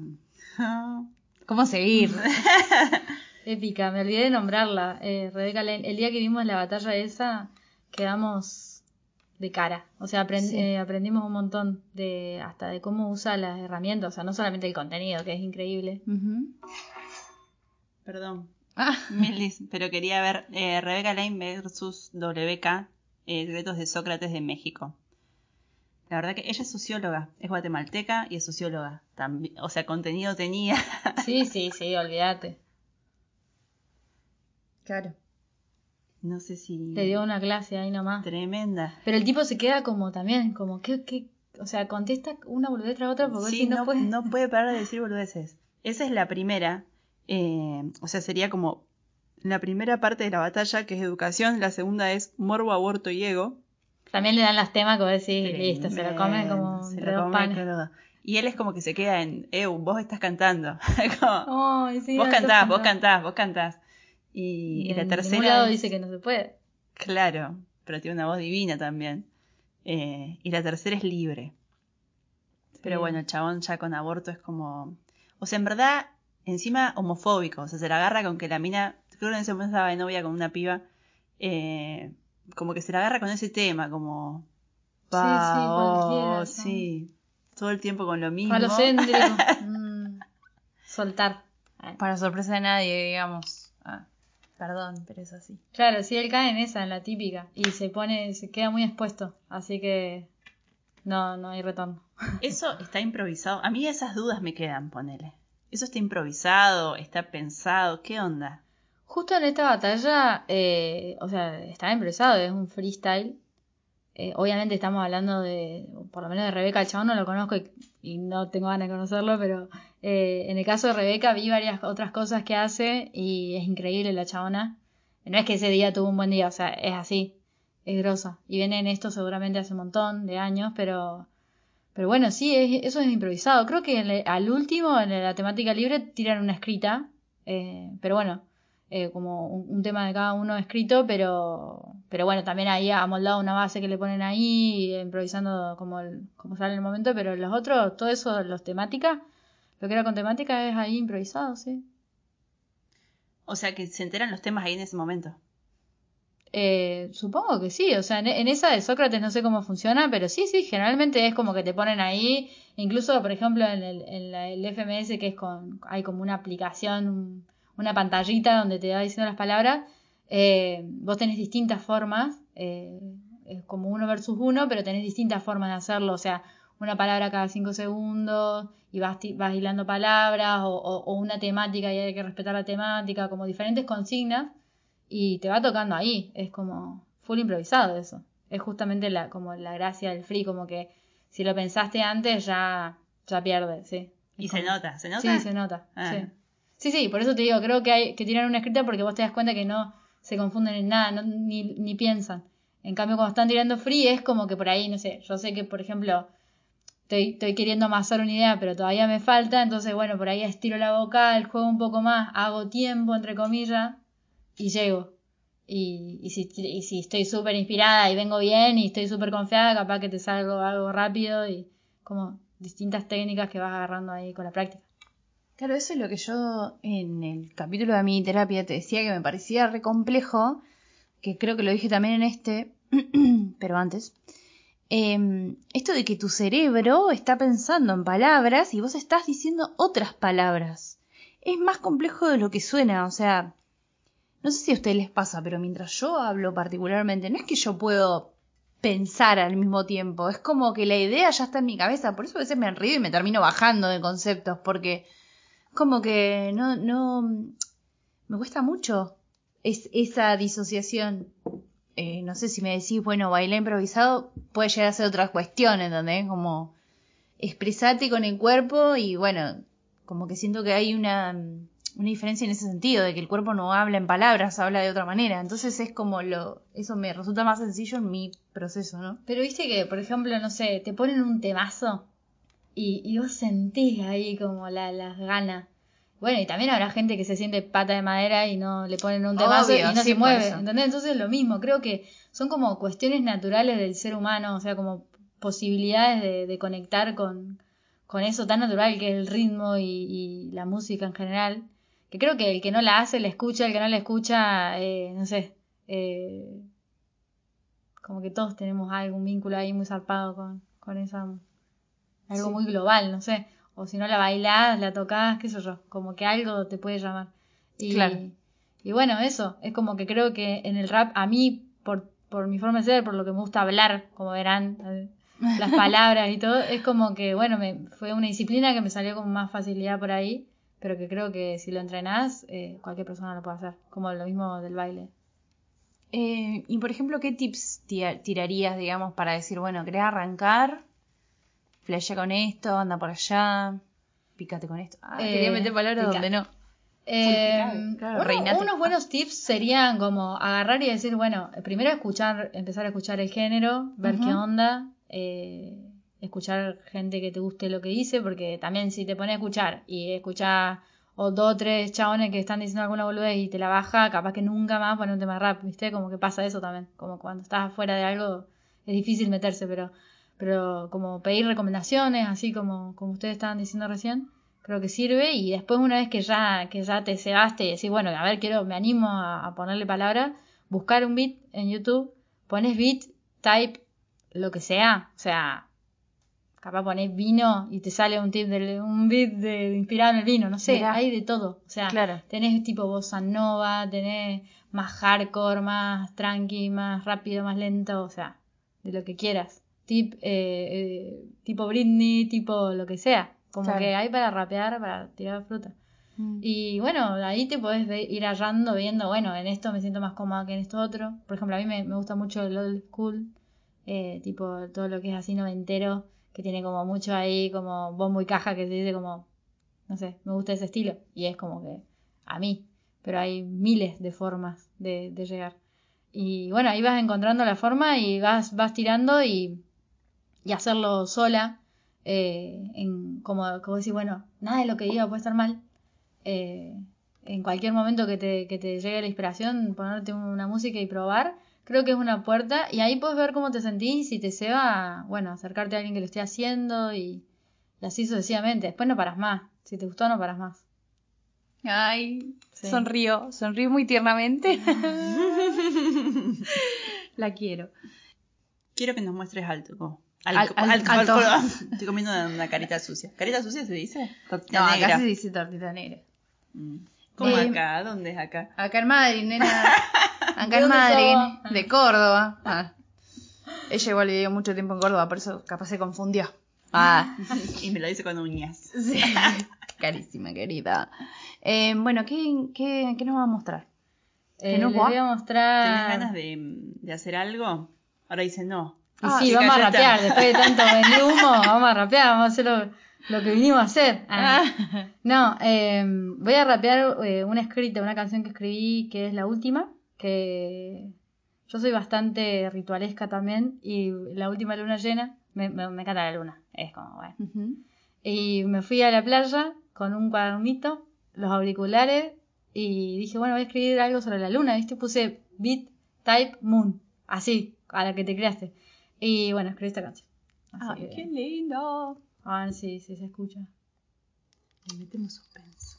*laughs* ¿Cómo seguir? *laughs* Épica, me olvidé de nombrarla. Eh, Rebeca. El día que vimos la batalla esa, quedamos de cara. O sea, aprend- Sí. eh, aprendimos un montón de hasta de cómo usa las herramientas, o sea, no solamente el contenido, que es increíble. Perdón, Ah, Milis, pero quería ver eh, Rebeca Lane versus WK, eh, Secretos de Sócrates de México. La verdad que ella es socióloga, es guatemalteca y es socióloga. También, o sea, contenido tenía. Sí, sí, sí, olvídate. claro. No sé si... Le dio una clase ahí nomás. Tremenda. Pero el tipo se queda como también, como que, que o sea, contesta una boludez tras otra porque Sí, si no, no, puede. no *laughs* puede parar de decir boludeces. Esa es la primera. eh, o sea, sería como la primera parte de la batalla, que es educación. La segunda es morbo, aborto y ego. También le dan las temas vos decís, listo, se lo come como Se entre lo dos come panes. crudo. Y él es como que se queda en, Eu, vos estás cantando. *laughs* Como, Ay, sí, vos no, cantás, vos cantás, vos cantás. Y, la tercera. lado es- dice que no se puede. Claro, pero tiene una voz divina también. Eh, y la tercera es libre. Pero Sí. bueno, el chabón ya con aborto es como. O sea, en verdad, encima homofóbico. O sea, se la agarra con que la mina. Creo que en ese momento estaba de novia con una piba. eh, como que se la agarra con ese tema, como. Sí, sí, Pa, oh, sí. Todo el tiempo con lo mismo. *laughs* Mm, soltar. Para sorpresa de nadie, digamos. Ah, perdón, pero es así. Claro, sí, él cae en esa, en la típica. Y se pone, se queda muy expuesto. Así que no, no hay retorno. *laughs* Eso está improvisado. A mí esas dudas me quedan, ponele. Eso está improvisado, está pensado. ¿Qué onda? Justo en esta batalla, eh, o sea, está improvisado, es un freestyle. Eh, obviamente estamos hablando de, por lo menos de Rebeca, el chabón no lo conozco y, y no tengo ganas de conocerlo, pero eh, en el caso de Rebeca vi varias otras cosas que hace y es increíble la chabona. No es que ese día tuvo un buen día, o sea, es así, es grosa. Y viene en esto seguramente hace un montón de años, pero, pero bueno, sí, es- eso es improvisado. Creo que al último, en la temática libre, tiran una escrita, eh, pero bueno, eh, como un, un tema de cada uno escrito, pero, pero bueno, también ahí amoldado una base que le ponen ahí, improvisando como, el- como sale en el momento, pero los otros, todo eso, los temáticas, lo que era con temática es ahí improvisado, sí. O sea que se enteran los temas ahí en ese momento. Eh, supongo que sí, o sea, en, en esa de Sócrates no sé cómo funciona, pero sí, sí, generalmente es como que te ponen ahí, incluso por ejemplo en el, en la- el FMS que es con, hay como una aplicación, una pantallita donde te va diciendo las palabras, eh, vos tenés distintas formas, eh, es como uno versus uno, pero tenés distintas formas de hacerlo, o sea, una palabra cada cinco segundos y vas, vas hilando palabras o, o- o una temática y hay que respetar la temática, como diferentes consignas y te va tocando ahí, es como full improvisado eso. Es justamente la, como la gracia del free, como que si lo pensaste antes ya, ya pierde, sí. Y se nota, ¿se nota? Sí, se nota. Ah. Sí. Sí, sí, por eso te digo, creo que hay que tirar una escrita porque vos te das cuenta que no se confunden en nada, ni piensan. En cambio, cuando están tirando free es como que por ahí, no sé, yo sé que, por ejemplo, estoy, estoy queriendo amasar una idea, pero todavía me falta, entonces, bueno, por ahí estiro la vocal, juego un poco más, hago tiempo, entre comillas, y llego. Y, y, si, y si estoy súper inspirada y vengo bien y estoy súper confiada, capaz que te salgo algo rápido y como distintas técnicas que vas agarrando ahí con la práctica. Claro, eso es lo que yo en el capítulo de mi terapia te decía que me parecía re complejo, que creo que lo dije también en este, *clears throat* pero antes. Em, esto de que tu cerebro está pensando en palabras y vos estás diciendo otras palabras. Es más complejo de lo que suena, o sea, no sé si a ustedes les pasa, pero mientras yo hablo particularmente, no es que yo puedo pensar al mismo tiempo, es como que la idea ya está en mi cabeza, por eso a veces me río y me termino bajando de conceptos, porque como que no, no, me cuesta mucho es, esa disociación. Eh, no sé si me decís, bueno, bailar improvisado puede llegar a ser otra cuestión, ¿entendés? Como expresate con el cuerpo y bueno, como que siento que hay una, una diferencia en ese sentido, de que el cuerpo no habla en palabras, habla de otra manera. Entonces es como lo, eso me resulta más sencillo en mi proceso, ¿no? Pero viste que, por ejemplo, no sé, te ponen un temazo y, y vos sentís ahí como la, las ganas. Bueno, y también habrá gente que se siente pata de madera y no le ponen un Obvio, y no sí, se mueve. ¿Entendés? Entonces lo mismo, creo que son como cuestiones naturales del ser humano, o sea, como posibilidades de, de conectar con, con eso tan natural que es el ritmo y, y la música en general. Que creo que el que no la hace, la escucha, el que no la escucha, eh, no sé, eh, como que todos tenemos algún vínculo ahí muy zarpado con, con esa, algo Sí. muy global, no sé, o si no la bailás, la tocás, qué sé yo, como que algo te puede llamar. Y, Claro. y bueno, eso, es como que creo que en el rap, a mí, por, por mi forma de ser, por lo que me gusta hablar, como verán, las *laughs* palabras y todo, es como que, bueno, me, fue una disciplina que me salió con más facilidad por ahí, pero que creo que si lo entrenás, eh, cualquier persona lo puede hacer, como lo mismo del baile. Eh, y por ejemplo, ¿qué tips tira- tirarías, digamos, para decir, bueno, querés arrancar? Flashea con esto, anda por allá, pícate con esto. Ah, Eh, quería meter palabras donde no. Eh, claro, uno- unos buenos tips serían como agarrar y decir, bueno, primero escuchar, empezar a escuchar el género, ver qué onda, eh, escuchar gente que te guste lo que dice, porque también si te pones a escuchar y escuchar o dos o tres chabones que están diciendo alguna boludez y te la baja, capaz que nunca más pone un tema rap, ¿viste? Como que pasa eso también, como cuando estás afuera de algo es difícil meterse, pero pero como pedir recomendaciones, así como, como ustedes estaban diciendo recién, creo que sirve y después una vez que ya, que ya te cebaste y decís, bueno, a ver, quiero, me animo a, a ponerle palabra, buscar un beat en YouTube, pones beat, type, lo que sea, o sea, capaz pones vino y te sale un tip de un beat de, inspirado en el vino, no sé, Mirá. hay de todo, o sea, Claro. tenés tipo bossa nova, tenés más hardcore, más tranqui, más rápido, más lento, o sea, de lo que quieras. Tip, eh, eh, tipo Britney, tipo lo que sea. Como Claro. que hay para rapear, para tirar fruta. Y bueno, ahí te podés ir hallando, viendo, bueno, en esto me siento más cómoda que en esto otro. Por ejemplo, a mí me, me gusta mucho el old school eh, tipo todo lo que es así noventero, que tiene como mucho ahí, como bombo y caja, que se dice como, no sé, me gusta ese estilo. Y es como que a mí, pero hay miles de formas de, de llegar. Y bueno, ahí vas encontrando la forma y vas, vas tirando y, y hacerlo sola. eh, en, como, como decir, bueno, nada de lo que diga puede estar mal. Eh, en cualquier momento que te, que te llegue la inspiración, ponerte una música y probar, creo que es una puerta. Y ahí puedes ver cómo te sentís, si te se va, bueno, acercarte a alguien que lo esté haciendo y, y así sucesivamente. Después no paras más. Si te gustó, no paras más. Ay, Sí. sonrío, sonrío muy tiernamente. *laughs* *laughs* La quiero. Quiero que nos muestres alto. Al-. *laughs* Estoy comiendo una carita sucia. ¿Carita sucia se dice? Tortita No, negra. acá se dice tortita negra. Mm. ¿Cómo Eh, acá? ¿Dónde es acá? Acá en Madrid, nena. *laughs* Acá ¿De en Madrid, de Córdoba. Ah. Ella igual vivió mucho tiempo en Córdoba, por eso capaz se confundió. Ah, *laughs* Y me lo dice con uñas. sí. Carísima, querida. Eh, bueno, ¿qué, qué, qué nos va a mostrar? Eh, nos les va? voy a mostrar. ¿Tenés ganas de, de hacer algo? Ahora dice no. Y Ah, sí, chica, vamos a está. rapear. Después de tanto vender humo, *laughs* vamos a rapear, vamos a hacer lo, lo que vinimos a hacer. Ah. No, eh, voy a rapear eh, una escrita, una canción que escribí que es la última, que yo soy bastante ritualesca también y la última luna llena, me, me, me encanta la luna, es como, bueno. Y me fui a la playa con un cuadernito, los auriculares y dije, bueno, voy a escribir algo sobre la luna, ¿viste? Puse beat type moon, así, a la que te creaste. Y bueno, escribí esta canción. Así Ay, que- qué lindo. Ah, sí, sí, se escucha. Le metemos suspenso.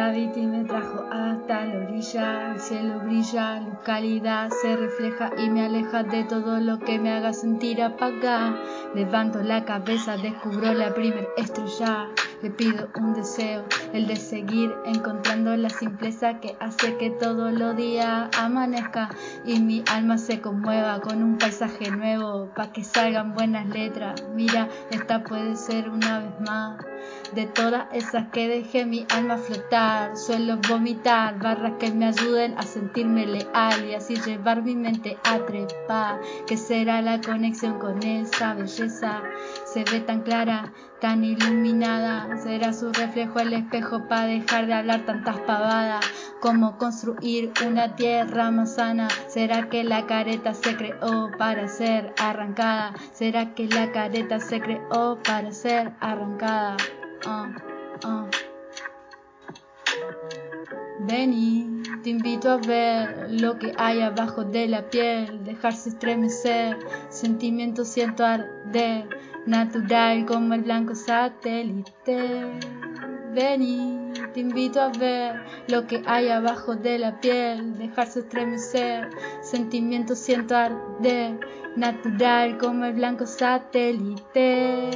Me trajo hasta la orilla. El cielo brilla, luz cálida se refleja y me aleja de todo lo que me haga sentir apagada. Levanto la cabeza, descubro la primer estrella. Le pido un deseo, el de seguir encontrando la simpleza que hace que todo los días amanezca y mi alma se conmueva con un paisaje nuevo pa' que salgan buenas letras. Mira, esta puede ser una vez más de todas esas que dejé mi alma flotar. Suelo vomitar barras que me ayuden a sentirme leal y así llevar mi mente a trepar. ¿Qué será la conexión con esa belleza? Se ve tan clara, tan iluminada. Será su reflejo el espejo para dejar de hablar tantas pavadas. Cómo construir una tierra más sana. ¿Será que la careta se creó para ser arrancada? ¿Será que la careta se creó para ser arrancada? Ah, ah. Vení, te invito a ver lo que hay abajo de la piel, dejarse estremecer, sentimientos siento arder, natural como el blanco satélite. Vení, te invito a ver lo que hay abajo de la piel, dejarse estremecer, sentimientos siento arder, natural como el blanco satélite.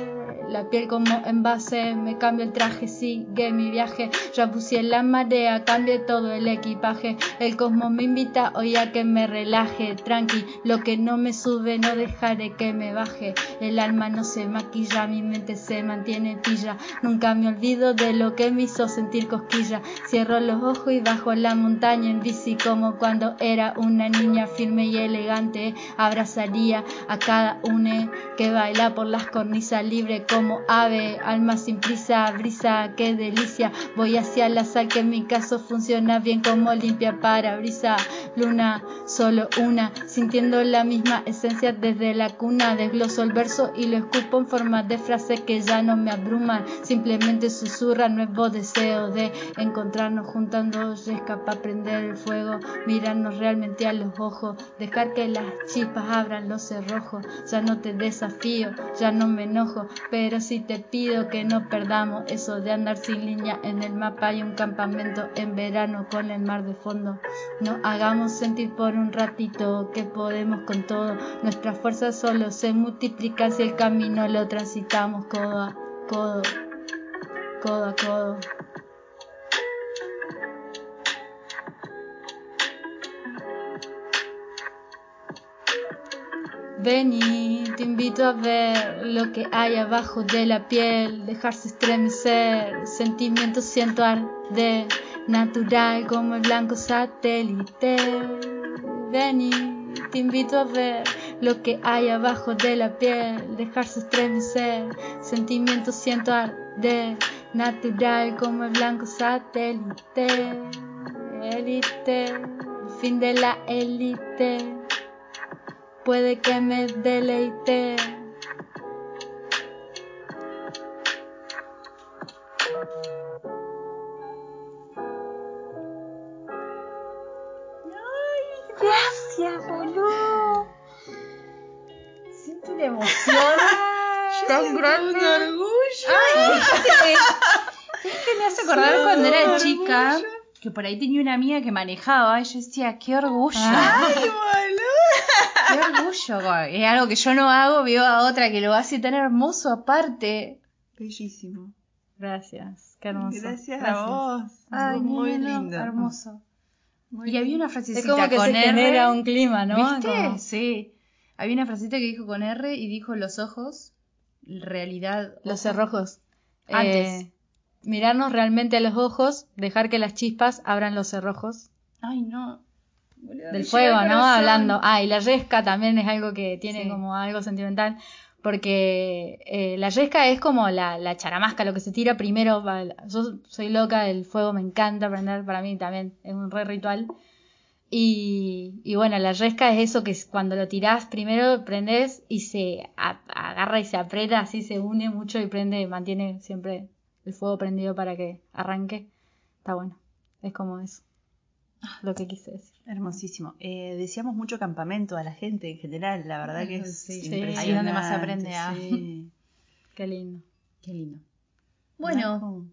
La piel como envase, me cambio el traje, sigue mi viaje. Ya puse la marea, cambié todo el equipaje. El cosmos me invita hoy a que me relaje, tranqui. Lo que no me sube, no dejaré que me baje. El alma no se maquilla, mi mente se mantiene pilla. Nunca me olvido de lo que me hizo sentir cosquilla. Cierro los ojos y bajo la montaña en bici como cuando era una niña firme y elegante. Abrazaría a cada une que baila por las cornisas libre como ave, alma sin prisa, brisa, qué delicia. Voy hacia la sal que en mi caso funciona bien como limpia para brisa. Luna, solo una, sintiendo la misma esencia desde la cuna. Desgloso el verso y lo escupo en forma de frases que ya no me abruman. Simplemente susurra nuevo deseo de encontrarnos juntando yesca para prender el fuego, mirarnos realmente a los ojos, dejar que las chispas abran los cerrojos. Ya no te desafío, ya no me enojo, pero sí te pido que no perdamos eso de andar sin línea en el mapa y un campamento en verano con el mar de fondo. No hagamos sentir por un ratito que podemos con todo. Nuestras fuerzas solo se multiplican si el camino lo transitamos codo a codo, codo a codo. Vení, te invito a ver lo que hay abajo de la piel, dejarse estremecer, sentimientos siento arder, natural como el blanco satélite. Vení, te invito a ver lo que hay abajo de la piel, dejarse estremecer, sentimientos siento arder, natural como el blanco satélite. Élite, el fin de la élite puede que me deleite. Gracias, boludo. Siento una emoción *laughs* tan grande. Ay, es *laughs* que me hace acordar cuando era chica que por ahí tenía una amiga que manejaba y yo decía, qué orgullo. Ay, *laughs* boludo. Qué orgullo. Es algo que yo no hago, veo a otra que lo hace tan hermoso aparte. Bellísimo. Gracias, qué hermoso. Gracias, a vos. Ay, muy no, no, lindo. Hermoso. Muy Y había una frasecita Es como que con se R. genera un clima, ¿no? ¿Viste? Como- Sí. Había una frasecita que dijo con R y dijo los ojos, realidad. Los ojos. cerrojos. Antes. Eh, mirarnos realmente a los ojos, dejar que las chispas abran los cerrojos Ay, no. Boludo, del fuego, ¿no? Hablando. Ah, y la yesca también es algo que tiene Sí. como algo sentimental. Porque eh, la yesca es como la, la charamasca, lo que se tira primero. Yo soy loca del fuego, me encanta aprender, para mí también es un re ritual. Y, y bueno, la yesca es eso que es cuando lo tirás primero prendes y se a- agarra y se aprieta, así se une mucho y prende, mantiene siempre el fuego prendido para que arranque. Está bueno, es como eso. Lo que quise decir. Hermosísimo. Eh, deseamos mucho campamento a la gente en general, la verdad que es Sí, impresionante. Ahí es donde más se aprende a- sí. *laughs* Qué lindo. Qué lindo. Bueno.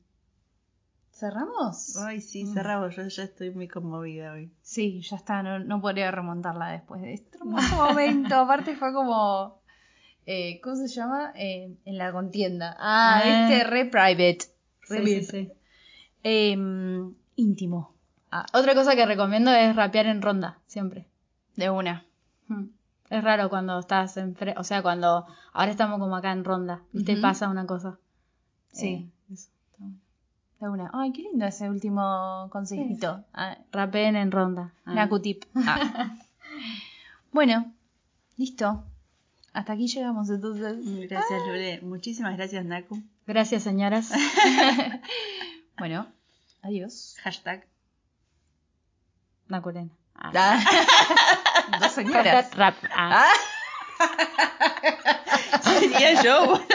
¿cerramos? Ay, sí, cerramos. Yo ya estoy muy conmovida hoy. Sí, ya está, no, no podría remontarla después de este hermoso *laughs* momento. Aparte fue como, eh, ¿cómo se llama? Eh, en la contienda. Ah, Ah. este re private. Re sí, sí. Em, íntimo. Ah, otra cosa que recomiendo es rapear en ronda, siempre. De una. Mm. Es raro cuando estás en fre- o sea, cuando ahora estamos como acá en ronda, ¿viste? Ujú. Pasa una cosa. Sí. Eh, eso. De una. Ay, qué lindo ese último consejito. Ah, Rapeen en ronda. Ah. Naku tip. Ah. *laughs* bueno, listo. Hasta aquí llegamos entonces. Gracias, Lure. Muchísimas gracias, Naku. Gracias, señoras. *laughs* Bueno, adiós. Hashtag. Nakurena. Ah. *laughs* Dos señoras. Rap. Ah. *laughs* Sería yo. bueno.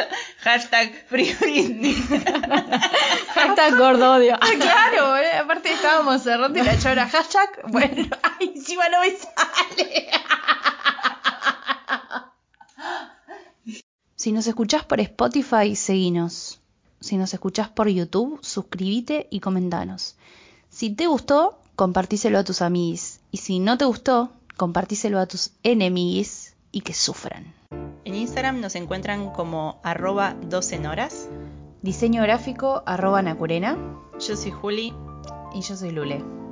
Hashtag Free Britney. *laughs* Hashtag gordo odio. Claro, eh, aparte estábamos cerrando y la chora hashtag. Bueno, ay, encima no me sale. Si nos escuchás por Spotify, seguinos. Si nos escuchás por YouTube, suscríbete y comentanos. Si te gustó, compartíselo a tus amigos. Y si no te gustó, compartíselo a tus enemigos y que sufran. En Instagram nos encuentran como arroba 12 horas. Diseño gráfico, arroba Nacurena. Yo soy Juli. Y yo soy Lule.